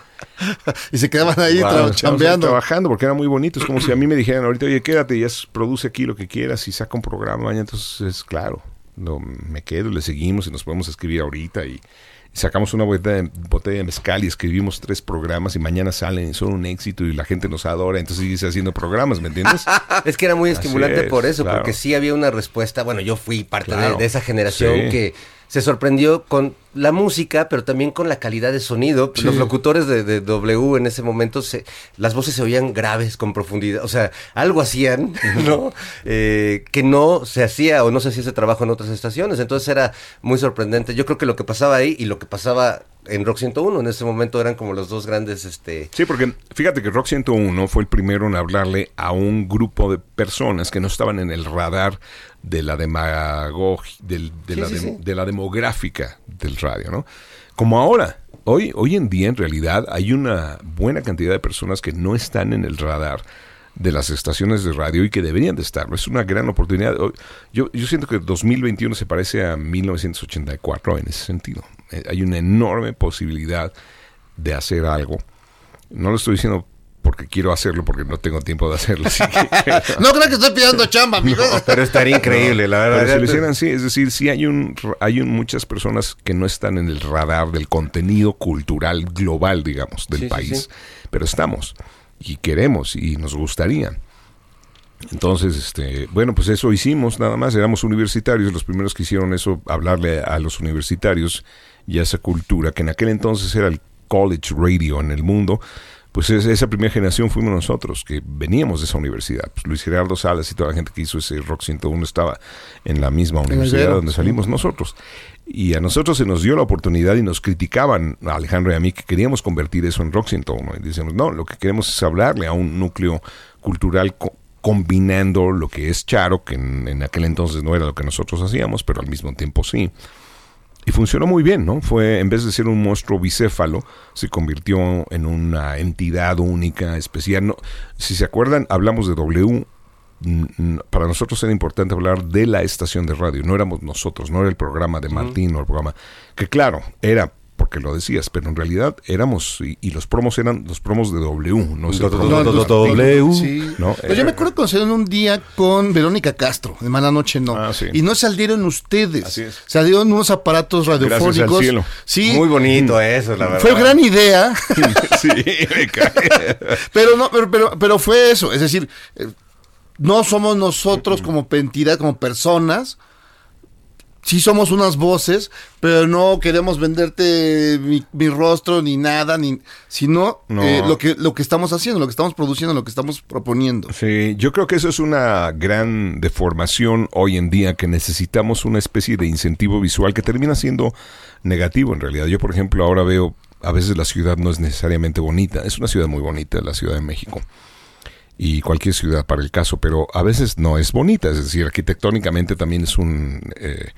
Y se quedaban ahí
Wow,
chambeando.
trabajando porque era muy bonito. Es como si a mí me dijeran ahorita, oye, quédate, ya produce aquí lo que quieras y saca un programa mañana. Entonces, es claro, no, me quedo, le seguimos y nos podemos escribir ahorita y, y sacamos una botella de, botella de mezcal y escribimos tres programas y mañana salen y son un éxito y la gente nos adora. Entonces sigues haciendo programas, ¿me entiendes? <laughs>
Es que era muy estimulante
es,
por eso,
claro.
porque sí había una respuesta. Bueno, yo fui parte de- esa generación
Sí.
que se sorprendió con la música, pero también con la calidad de sonido. Los locutores de, de W en ese momento, se, las voces se oían graves, con profundidad. O sea, algo hacían, ¿no? Eh, que no se hacía o no se hacía ese trabajo en otras estaciones. Entonces era muy sorprendente. Yo creo que lo que pasaba ahí y lo que pasaba en Rock 101 en ese momento eran como los dos grandes, este...
Sí, porque fíjate que Rock 101 fue el primero en hablarle a un grupo de personas que no estaban en el radar de la demagogia, del- de,
Sí, sí.
de la demográfica del radio, ¿no? Como ahora. Hoy, hoy en día, en realidad, hay una buena cantidad de personas que no están en el radar de las estaciones de radio y que deberían de estarlo. Es una gran oportunidad. Yo, yo siento que 2021 se parece a 1984 en ese sentido. Eh, Hay una enorme posibilidad de hacer algo. No lo estoy diciendo porque quiero hacerlo, porque no tengo tiempo de hacerlo. así que- <laughs>
No creo que estoy pidiendo chamba, amigo.
Pero estaría increíble, la verdad.
pero si lo hicieran, sí, es decir, sí hay un hay un, muchas personas que no están en el radar del contenido cultural global, digamos, del
Sí, sí,
país,
sí.
pero estamos y queremos y nos gustaría. Entonces, este, bueno, pues eso hicimos nada más, éramos universitarios, los primeros que hicieron eso, hablarle a los universitarios y a esa cultura, que en aquel entonces era el college radio en el mundo, pues es- esa primera generación fuimos nosotros, que veníamos de esa universidad. Pues Luis Gerardo Salas y toda la gente que hizo ese Rock 101 estaba en la misma universidad donde salimos nosotros. Y a nosotros se nos dio la oportunidad y nos criticaban, a Alejandro y a mí, que queríamos convertir eso en Rock 101. Y decíamos, no, lo que queremos es hablarle a un núcleo cultural co- combinando lo que es Charo, que en, en aquel entonces no era lo que nosotros hacíamos, pero al mismo tiempo sí. Y funcionó muy bien, ¿no? Fue, en vez de ser un monstruo bicéfalo, se convirtió en una entidad única, especial. No, si se acuerdan, hablamos de W. Para nosotros era importante hablar de la estación de radio. No éramos nosotros, no era el programa de Martín o el programa. Que claro, era porque lo decías, pero en realidad éramos, y, y los promos eran los promos de W, no Martín.
W.
Sí.
¿no?
Pues yo me acuerdo que salieron un día con Verónica Castro, de Mala Noche No.
Ah, sí.
Y no salieron ustedes.
Así es.
Salieron unos aparatos
Gracias al
radiofónicos.
cielo.
Sí.
Muy bonito eso, la verdad.
Fue gran idea, <laughs>
sí, me cae.
pero no, pero, pero, pero fue eso. Es decir, eh, no somos nosotros como entidad, como personas. Sí somos unas voces, pero no queremos venderte mi, mi rostro ni nada, ni, sino
No.
eh, lo, que, lo que estamos haciendo, lo que estamos produciendo, lo que estamos proponiendo.
Sí, yo creo que eso es una gran deformación hoy en día, que necesitamos una especie de incentivo visual que termina siendo negativo en realidad. Yo, por ejemplo, ahora veo, a veces la ciudad no es necesariamente bonita, es una ciudad muy bonita, la Ciudad de México, y cualquier ciudad para el caso, pero a veces no es bonita, es decir, arquitectónicamente también es un... eh,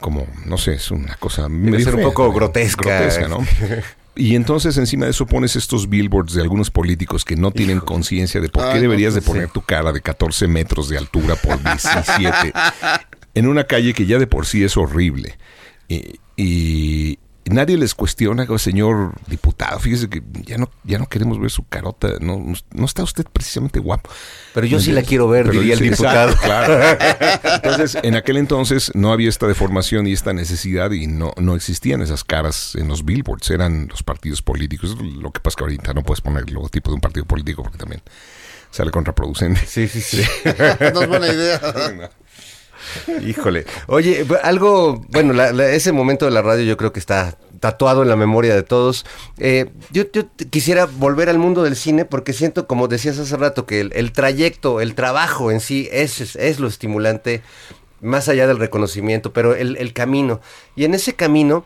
como, no sé, es una cosa medio
ser un poco grotesca.
Grotesca, ¿no? <laughs> Y entonces encima de eso pones estos billboards de algunos políticos que no tienen conciencia de por qué deberías de
pues,
poner tu cara de 14 metros de altura por 17 <laughs> en una calle que ya de por sí es horrible. Y, y nadie les cuestiona, "Oh, señor diputado, fíjese que ya no, ya no queremos ver su carota, no, no está usted precisamente guapo.
Pero yo sí la quiero ver,
Pero
diría el
sí,
diputado. <laughs>
claro. Entonces, en aquel entonces no había esta deformación y esta necesidad y no, no existían esas caras en los billboards, eran los partidos políticos. Lo que pasa es que ahorita no puedes poner el logotipo de un partido político porque también sale contraproducente.
Sí, sí, sí. <laughs>
no es buena idea. <laughs>
Híjole. Oye, algo, bueno, ese momento de la radio yo creo que está tatuado en la memoria de todos. Eh, yo, quisiera volver al mundo del cine porque siento, como decías hace rato, que el, trayecto, el trabajo en sí es, es, es lo estimulante, más allá del reconocimiento, pero el, el camino. Y en ese camino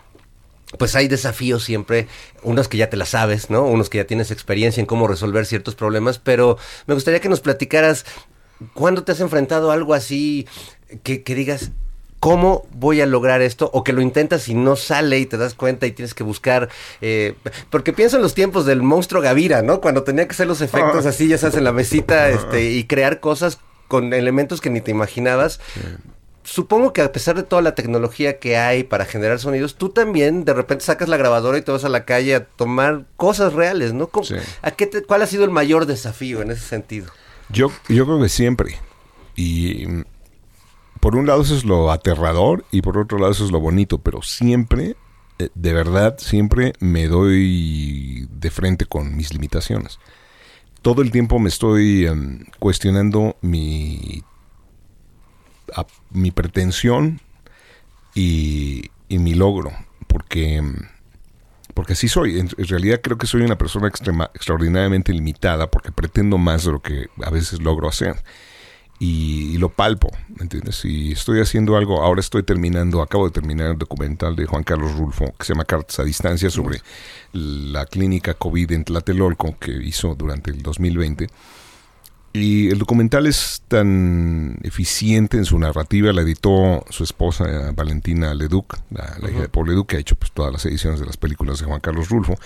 pues hay desafíos siempre, unos que ya te la sabes, ¿no? Unos que ya tienes experiencia en cómo resolver ciertos problemas, pero me gustaría que nos platicaras cuándo te has enfrentado a algo así que, que digas, ¿cómo voy a lograr esto? O que lo intentas y no sale y te das cuenta y tienes que buscar, eh, porque pienso en los tiempos del monstruo Gavira, ¿no? Cuando tenía que hacer los efectos así, ya sabes, en la mesita, este, y crear cosas con elementos que ni te imaginabas supongo que a pesar de toda la tecnología que hay para generar sonidos, tú también de repente sacas la grabadora y te vas a la calle a tomar cosas reales, ¿no? ¿Cómo-
Sí.
¿a qué te- ¿Cuál ha sido el mayor desafío en ese sentido?
Yo, yo creo que siempre. Y por un lado eso es lo aterrador y por otro lado eso es lo bonito, pero siempre, eh, de verdad, siempre me doy de frente con mis limitaciones. Todo el tiempo me estoy em, cuestionando mi, mi pretensión y, mi logro, porque, em, porque así soy. En, realidad creo que soy una persona extraordinariamente limitada porque pretendo más de lo que a veces logro hacer. Y, y lo palpo, ¿me entiendes? Y estoy haciendo algo, ahora estoy terminando, acabo de terminar el documental de Juan Carlos Rulfo, que se llama Cartas a Distancia, sobre la clínica COVID en Tlatelolco, que hizo durante el 2020. Y el documental es tan eficiente en su narrativa, la editó su esposa Valentina Leduc, la, la hija de Paul Leduc, que ha hecho pues, todas las ediciones de las películas de Juan Carlos Rulfo.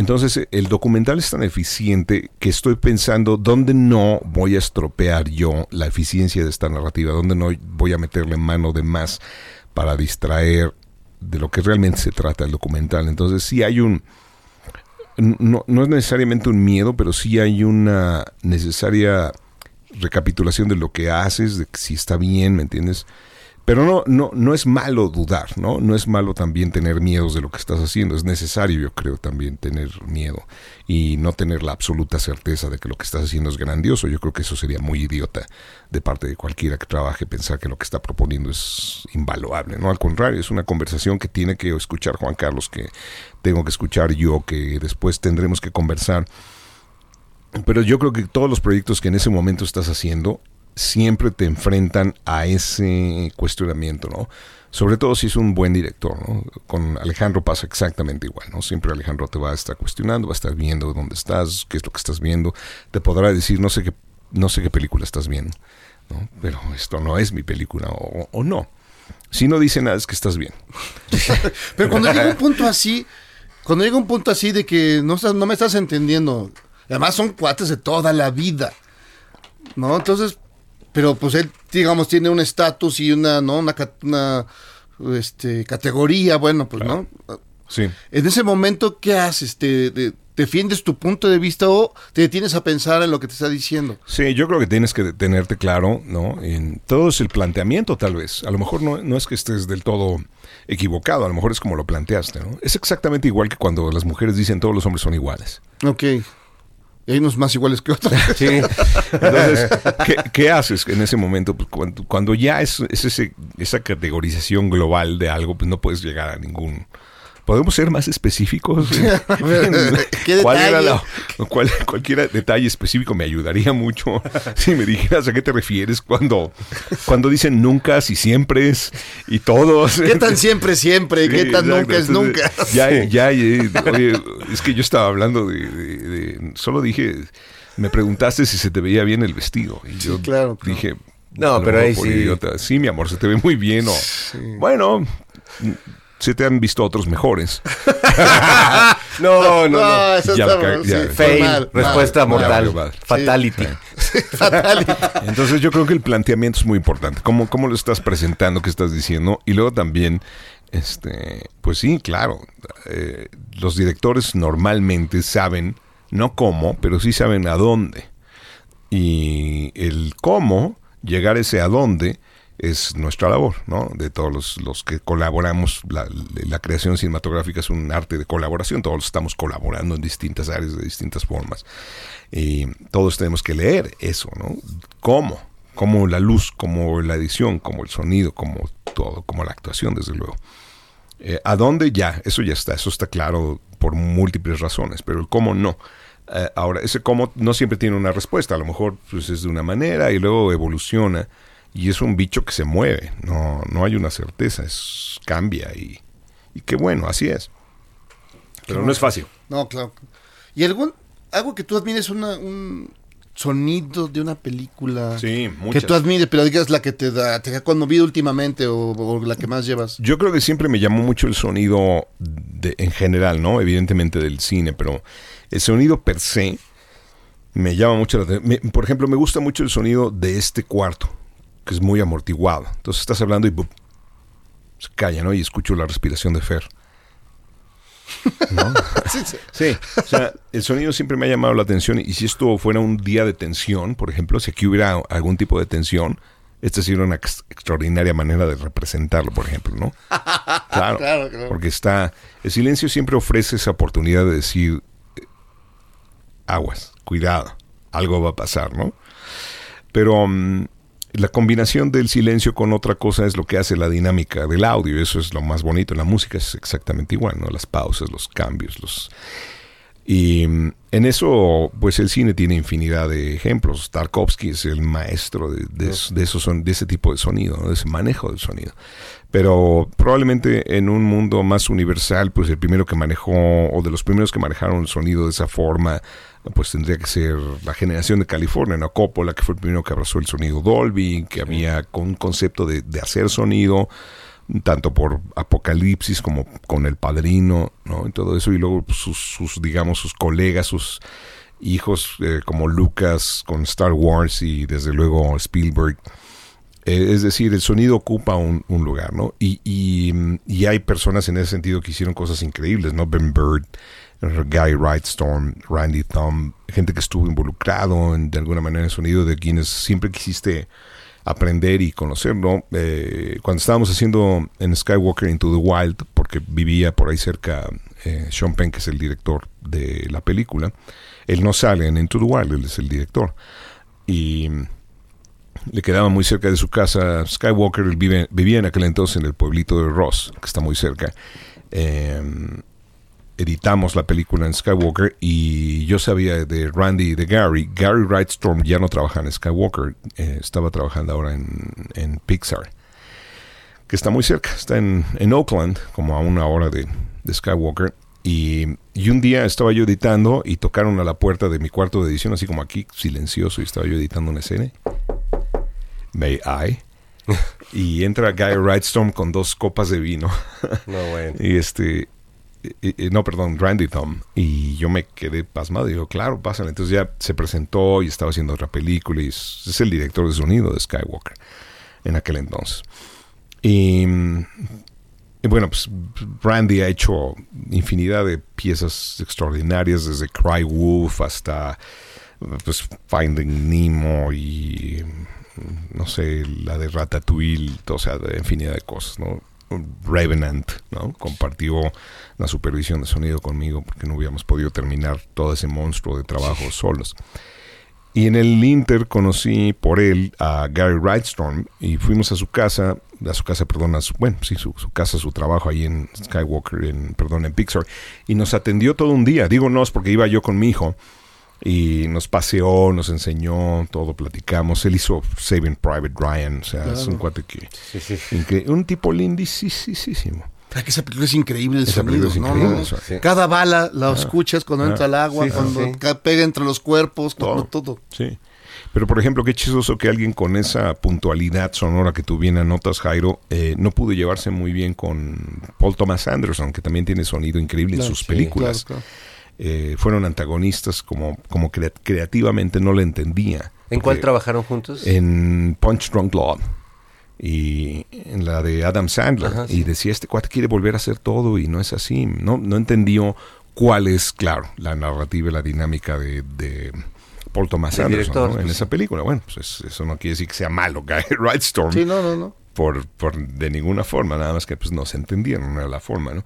Entonces, el documental es tan eficiente que estoy pensando dónde no voy a estropear yo la eficiencia de esta narrativa, dónde no voy a meterle mano de más para distraer de lo que realmente se trata el documental. Entonces, sí hay un, no, no es necesariamente un miedo, pero sí hay una necesaria recapitulación de lo que haces, de si está bien, ¿me entiendes? Pero no, no, no es malo dudar, ¿no? No es malo también tener miedos de lo que estás haciendo. Es necesario, yo creo, también tener miedo y no tener la absoluta certeza de que lo que estás haciendo es grandioso. Yo creo que eso sería muy idiota de parte de cualquiera que trabaje pensar que lo que está proponiendo es invaluable, ¿no? Al contrario, es una conversación que tiene que escuchar Juan Carlos, que tengo que escuchar yo, que después tendremos que conversar. Pero yo creo que todos los proyectos que en ese momento estás haciendo siempre te enfrentan a ese cuestionamiento, ¿no? Sobre todo si es un buen director, ¿no? Con Alejandro pasa exactamente igual, ¿no? Siempre Alejandro te va a estar cuestionando, va a estar viendo dónde estás, qué es lo que estás viendo, te podrá decir no sé qué, no sé qué película estás viendo, ¿no? Pero esto no es mi película o, no. Si no dice nada es que estás bien. <laughs>
Pero cuando llega un punto así, cuando llega un punto así de que no, estás, no me estás entendiendo, además son cuates de toda la vida, ¿no? Entonces, pero pues él, digamos, tiene un estatus y una, ¿no? Una, una, este, categoría, bueno, pues, ¿no?
Sí.
En ese momento, ¿qué haces? ¿Te, te- defiendes tu punto de vista o te detienes a pensar en lo que te está diciendo?
Sí, yo creo que tienes que tenerte claro, ¿no? En todo es el planteamiento, tal vez. A lo mejor no, no es que estés del todo equivocado, a lo mejor es como lo planteaste, ¿no? Es exactamente igual que cuando las mujeres dicen todos los hombres son iguales.
Ok. Y hay unos más iguales que otros. <laughs>
Sí.
Entonces, <laughs> ¿qué, qué haces en ese momento? Pues cuando, cuando ya es, es ese- esa categorización global de algo, pues no puedes llegar a ningún... ¿Podemos ser más específicos? <laughs> <laughs>
¿Qué
¿Cuál era
detalle?
la- cuál- cualquier detalle específico me ayudaría mucho <laughs> si me dijeras a qué te refieres cuando, cuando dicen nunca y siempre y todos.
¿Qué tan siempre, siempre? ¿Qué
Sí,
tan
exacto.
nunca es nunca?
Ya, ya, eh, oye, es que yo estaba hablando de, de- de- Solo dije. Me preguntaste si se te veía bien el vestido. Y yo
claro, claro.
dije.
No, pero ahí sí.
idiota, Sí, mi amor, se te ve muy bien. O, Bueno, se te han visto otros mejores. <laughs> <laughs>
No, no, no.
No, eso
Ya,
sí,
Fail,
mal,
respuesta
mal,
mortal.
mal.
Fatality. <laughs>
Fatal.
Entonces yo creo que el planteamiento es muy importante. ¿Cómo, cómo lo estás presentando? ¿Qué estás diciendo? Y luego también, este, pues sí, claro, eh, los directores normalmente saben, no cómo, pero sí saben a dónde. Y el cómo, llegar a ese a dónde, es nuestra labor, ¿no? De todos los, los que colaboramos, la, creación cinematográfica es un arte de colaboración, todos estamos colaborando en distintas áreas, de distintas formas. Y todos tenemos que leer eso, ¿no? ¿Cómo? Como la luz, como la edición, como el sonido, como todo, como la actuación, desde luego. Eh, ¿A dónde? Ya, eso ya está, eso está claro por múltiples razones, pero el cómo no. Eh, ahora, ese cómo no siempre tiene una respuesta, a lo mejor pues, es de una manera y luego evoluciona y es un bicho que se mueve, no, no hay una certeza, es cambia y, y qué bueno, así es. Pero no es fácil.
No, claro. ¿Y algún algo que tú admires una, un sonido de una película?
Sí,
Que tú admires, pero digas la que te da, te ha conmovido últimamente o, o la que más llevas.
Yo creo que siempre me llamó mucho el sonido de- en general, ¿no? Evidentemente del cine, pero el sonido per se me llama mucho la atención. Por ejemplo, me gusta mucho el sonido de este cuarto, que es muy amortiguado. Entonces estás hablando y ¡bup! se calla, ¿no? Y escucho la respiración de Fer. ¿No? <laughs>
Sí, sí.
Sí, o sea, el sonido siempre me ha llamado la atención y si esto fuera un día de tensión, por ejemplo, si aquí hubiera algún tipo de tensión, esta sería una ex- extraordinaria manera de representarlo, por ejemplo, ¿no? <laughs> Claro,
Claro, claro.
porque está, el silencio siempre ofrece esa oportunidad de decir, aguas, cuidado, algo va a pasar, ¿no? Pero mm, la combinación del silencio con otra cosa es lo que hace la dinámica del audio. Eso es lo más bonito. En la música es exactamente igual, ¿no? Las pausas, los cambios, los... Y mm, en eso, pues el cine tiene infinidad de ejemplos. Tarkovsky es el maestro de, de, es- de esos son, de ese tipo de sonido, ¿no? de ese manejo del sonido. Pero probablemente en un mundo más universal, pues el primero que manejó, o de los primeros que manejaron el sonido de esa forma, pues tendría que ser la generación de California, ¿no? Coppola, que fue el primero que abrazó el sonido Dolby, que había con un concepto de, de hacer sonido, tanto por Apocalipsis como con El Padrino, ¿no? Y todo eso, y luego pues, sus, sus digamos, sus colegas, sus hijos eh, como Lucas con Star Wars y desde luego Spielberg. Eh, es decir, el sonido ocupa un, lugar, ¿no? Y, y, hay personas en ese sentido que hicieron cosas increíbles, ¿no? Ben Bird, Guy Wrightstorm, Randy Thumb, gente que estuvo involucrado en, de alguna manera en el sonido, de quienes siempre quisiste aprender y conocerlo. Eh, cuando estábamos haciendo en Skywalker Into the Wild, porque vivía por ahí cerca eh, Sean Penn, que es el director de la película, él no sale en Into the Wild, él es el director. Y le quedaba muy cerca de su casa Skywalker, vivía en aquel entonces en el pueblito de Ross, que está muy cerca. Eh, editamos la película en Skywalker y yo sabía de Randy y de Gary. Gary Wrightstorm ya no trabaja en Skywalker, eh, estaba trabajando ahora en, en Pixar, que está muy cerca, está en, en Oakland, como a una hora de, de Skywalker. Y, y un día estaba yo editando y tocaron a la puerta de mi cuarto de edición, así como aquí, silencioso, y estaba yo editando una escena. May I? y entra Guy Wrightstorm con dos copas de vino.
No, bueno.
Y este, y- y- no, perdón, Randy Tom. Y yo me quedé pasmado. Digo, claro, pásale. Entonces ya se presentó y estaba haciendo otra película. Y es, es el director de sonido de Skywalker en aquel entonces. Y, y bueno, pues Randy ha hecho infinidad de piezas extraordinarias, desde Cry Wolf hasta pues, Finding Nemo y no sé, la de Ratatouille, o sea, de infinidad de cosas, ¿no? Revenant, ¿no? Compartió la supervisión de sonido conmigo porque no hubiéramos podido terminar todo ese monstruo de trabajo solos. Y en el Inter conocí por él a Gary Wrightstorm y fuimos a su casa, a su casa, perdón, a su, bueno, sí, su, su casa, su trabajo ahí en Skywalker, en, perdón, en Pixar, y nos atendió todo un día. Digo nos porque iba yo con mi hijo y nos paseó, nos enseñó, todo platicamos. Él hizo Saving Private Ryan, o sea, es un cuate que... incre- un tipo lindísimo.
Ah, que esa película es increíble el
Esa
sonido.
película es increíble,
No,
eso,
sí.
Cada bala la escuchas cuando entra al agua,
Sí, sí,
cuando
sí.
pega entre los cuerpos, cuando todo.
Sí. Pero, por ejemplo, qué chistoso que alguien con esa puntualidad sonora que tú bien anotas, Jairo, eh, no pudo llevarse muy bien con Paul Thomas Anderson, que también tiene sonido increíble en sus
sí,
películas.
claro,
Eh, fueron antagonistas como, como crea- creativamente no le entendía.
¿En cuál trabajaron juntos?
En Punch Drunk Love y en la de Adam Sandler.
Ajá,
Y decía, este cuate quiere volver a hacer todo y no es así. No, no entendió cuál es, claro, la narrativa y la dinámica de, de Paul Thomas
Del
Anderson
director,
¿no? en
pues,
esa película. Bueno, pues es- eso no quiere decir que sea malo, Guy <laughs> Wrightstorm
Sí, no, no, no.
por, por de ninguna forma, nada más que pues no se entendieron, no era la forma, ¿no?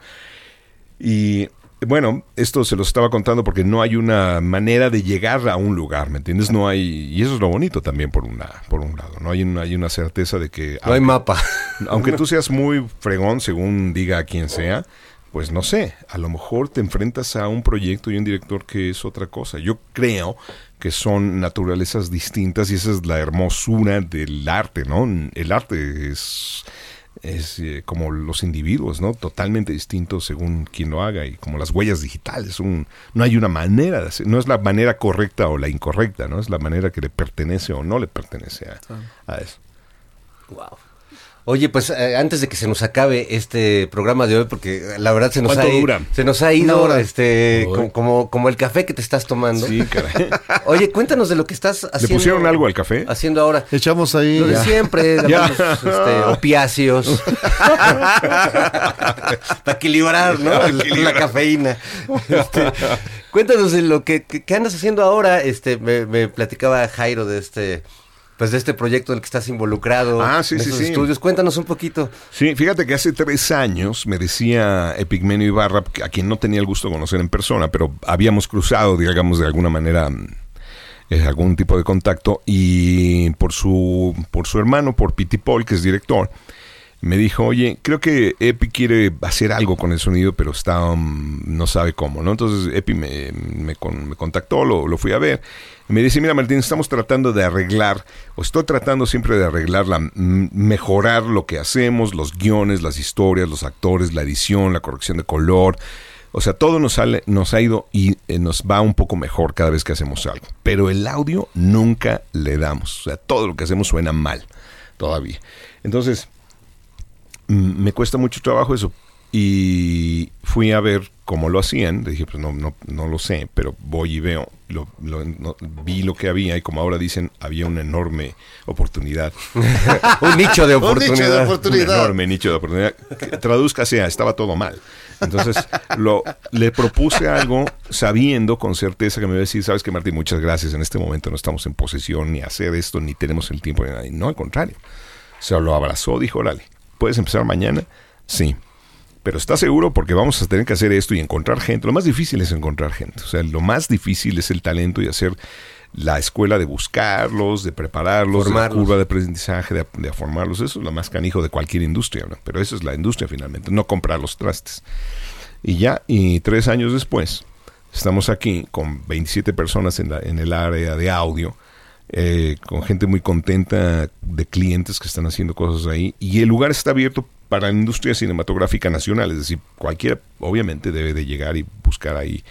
Y bueno, esto se lo estaba contando porque no hay una manera de llegar a un lugar, ¿me entiendes? No hay, y eso es lo bonito también por una, por un lado, no hay una, hay una certeza de que
No hay
aunque-
mapa. <laughs>
aunque tú seas muy fregón, según diga quien sea, pues no sé, a lo mejor te enfrentas a un proyecto y un director que es otra cosa. Yo creo que son naturalezas distintas y esa es la hermosura del arte, ¿no? El arte es, es eh, como los individuos, ¿no? Totalmente distintos según quien lo haga y como las huellas digitales. Un, no hay una manera de hacer, no es la manera correcta o la incorrecta, ¿no? Es la manera que le pertenece o no le pertenece a, a eso.
Wow. Oye, pues eh, antes de que se nos acabe este programa de hoy, porque la verdad se nos, ha,
¿Cuánto
i-
dura?
se nos ha ido
hora.
este, como, como, como el café que te estás tomando.
Sí, caray. <laughs>
Oye, cuéntanos de lo que estás haciendo.
¿Le pusieron algo al café?
Haciendo ahora.
Echamos ahí.
Lo de
ya.
siempre, <laughs>
Ya.
damos, este, opiáceos. <laughs> Para equilibrar, ¿no?
Para
La-
equilibrar.
La cafeína. Este, cuéntanos de lo que, que- que andas haciendo ahora. Este, me, me platicaba Jairo de este, pues de este proyecto en el que estás involucrado.
Ah, sí,
en
sí,
esos
sí.
estudios. Cuéntanos un poquito.
Sí, fíjate que hace tres años me decía Epigmenio Ibarra, a quien no tenía el gusto de conocer en persona, pero habíamos cruzado, digamos, de alguna manera eh, algún tipo de contacto, y por su, por su hermano, por Piti Paul, que es director, me dijo, oye, creo que Epi quiere hacer algo con el sonido, pero está, um, no sabe cómo, ¿no? Entonces Epi me, me con- me contactó, lo, lo fui a ver. Y me dice, mira Martín, estamos tratando de arreglar, o estoy tratando siempre de arreglar, la, mejorar lo que hacemos, los guiones, las historias, los actores, la edición, la corrección de color. O sea, todo nos, sale, nos ha ido y eh, nos va un poco mejor cada vez que hacemos algo. Pero el audio nunca le damos. O sea, todo lo que hacemos suena mal todavía. Entonces, me cuesta mucho trabajo eso. Y fui a ver cómo lo hacían. Dije, pues no, no, no lo sé, pero voy y veo. Lo, lo- no- vi lo que había y como ahora dicen, había una enorme oportunidad. <laughs>
Un nicho de <laughs>
Un nicho de
oportunidad.
un
oportunidad.
enorme nicho de oportunidad. Que Tradúzcase a, estaba todo mal. Entonces, <laughs> lo, le propuse algo sabiendo con certeza que me iba a decir, sabes que Martín, muchas gracias, en este momento no estamos en posesión ni hacer esto, ni tenemos el tiempo. Ni nada. No, al contrario. Se lo abrazó, dijo, órale, ¿puedes empezar mañana? Sí. Pero está seguro porque vamos a tener que hacer esto y encontrar gente. Lo más difícil es encontrar gente. O sea, lo más difícil es el talento y hacer la escuela de buscarlos, de prepararlos, de la
Formarlos.
curva de aprendizaje, de, de formarlos. Eso es lo más canijo de cualquier industria, ¿no? Pero eso es la industria finalmente, no comprar los trastes. Y ya, y tres años después, estamos aquí con 27 personas en, la- en el área de audio, eh, con gente muy contenta de clientes que están haciendo cosas ahí, y el lugar está abierto para la industria cinematográfica nacional, es decir, cualquiera obviamente debe de llegar y buscar ahí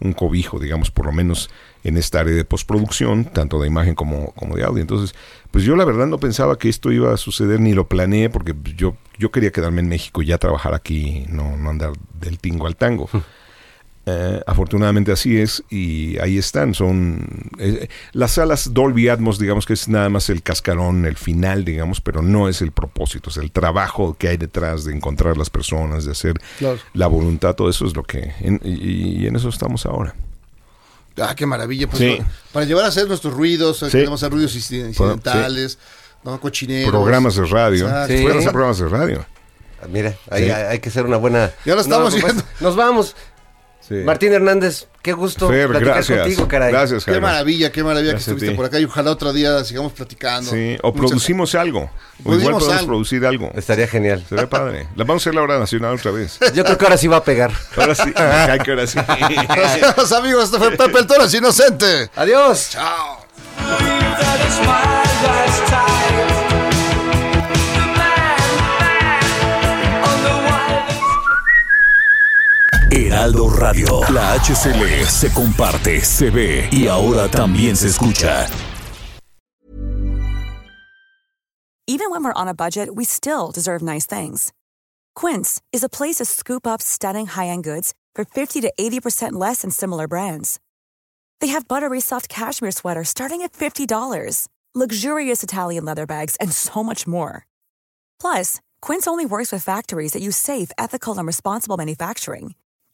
un cobijo, digamos, por lo menos en esta área de postproducción, tanto de imagen como, como de audio. Entonces, pues yo la verdad no pensaba que esto iba a suceder, ni lo planeé, porque yo, yo quería quedarme en México y ya trabajar aquí, no, no andar del tingo al tango. Eh, afortunadamente así es y ahí están. Son eh, las salas Dolby Atmos, digamos que es nada más el cascarón, el final, digamos, pero no es el propósito, es el trabajo que hay detrás de encontrar las personas, de hacer
Claro.
la voluntad, todo eso es lo que en- y, y en eso estamos ahora.
Ah, qué maravilla. Pues,
Sí.
Para llevar a hacer nuestros ruidos,
Sí.
queremos hacer ruidos inciden- incidentales, ¿no? cochineros.
Programas de radio.
Sí.
pueden hacer programas de radio.
Ah, Mira, ahí
Sí.
hay, hay que hacer una buena.
Ya lo estamos.
Nos vamos. Martín Hernández, qué gusto
Fer,
platicar
gracias.
contigo, caray.
Gracias,
Qué
Jaime.
maravilla, qué maravilla
Gracias
que estuviste por acá y ojalá otro día sigamos platicando.
Sí, o
Muchas-
producimos algo. O igual podemos
algo.
producir algo.
Estaría genial.
Sería padre. La vamos a hacer la hora nacional otra vez.
Yo creo que ahora sí va a pegar.
Ahora sí. <laughs> Ay, que ahora sí.
Gracias, amigos. Este fue Pepe el Toro, es inocente.
Adiós.
Chao.
Heraldo Radio. La HCL se comparte, se ve y ahora también se escucha.
Even when we're on a budget, we still deserve nice things. Quince is a place to scoop up stunning high-end goods for 50 to 80% less than similar brands. They have buttery soft cashmere sweaters starting at $50, luxurious Italian leather bags, and so much more. Plus, Quince only works with factories that use safe, ethical, and responsible manufacturing.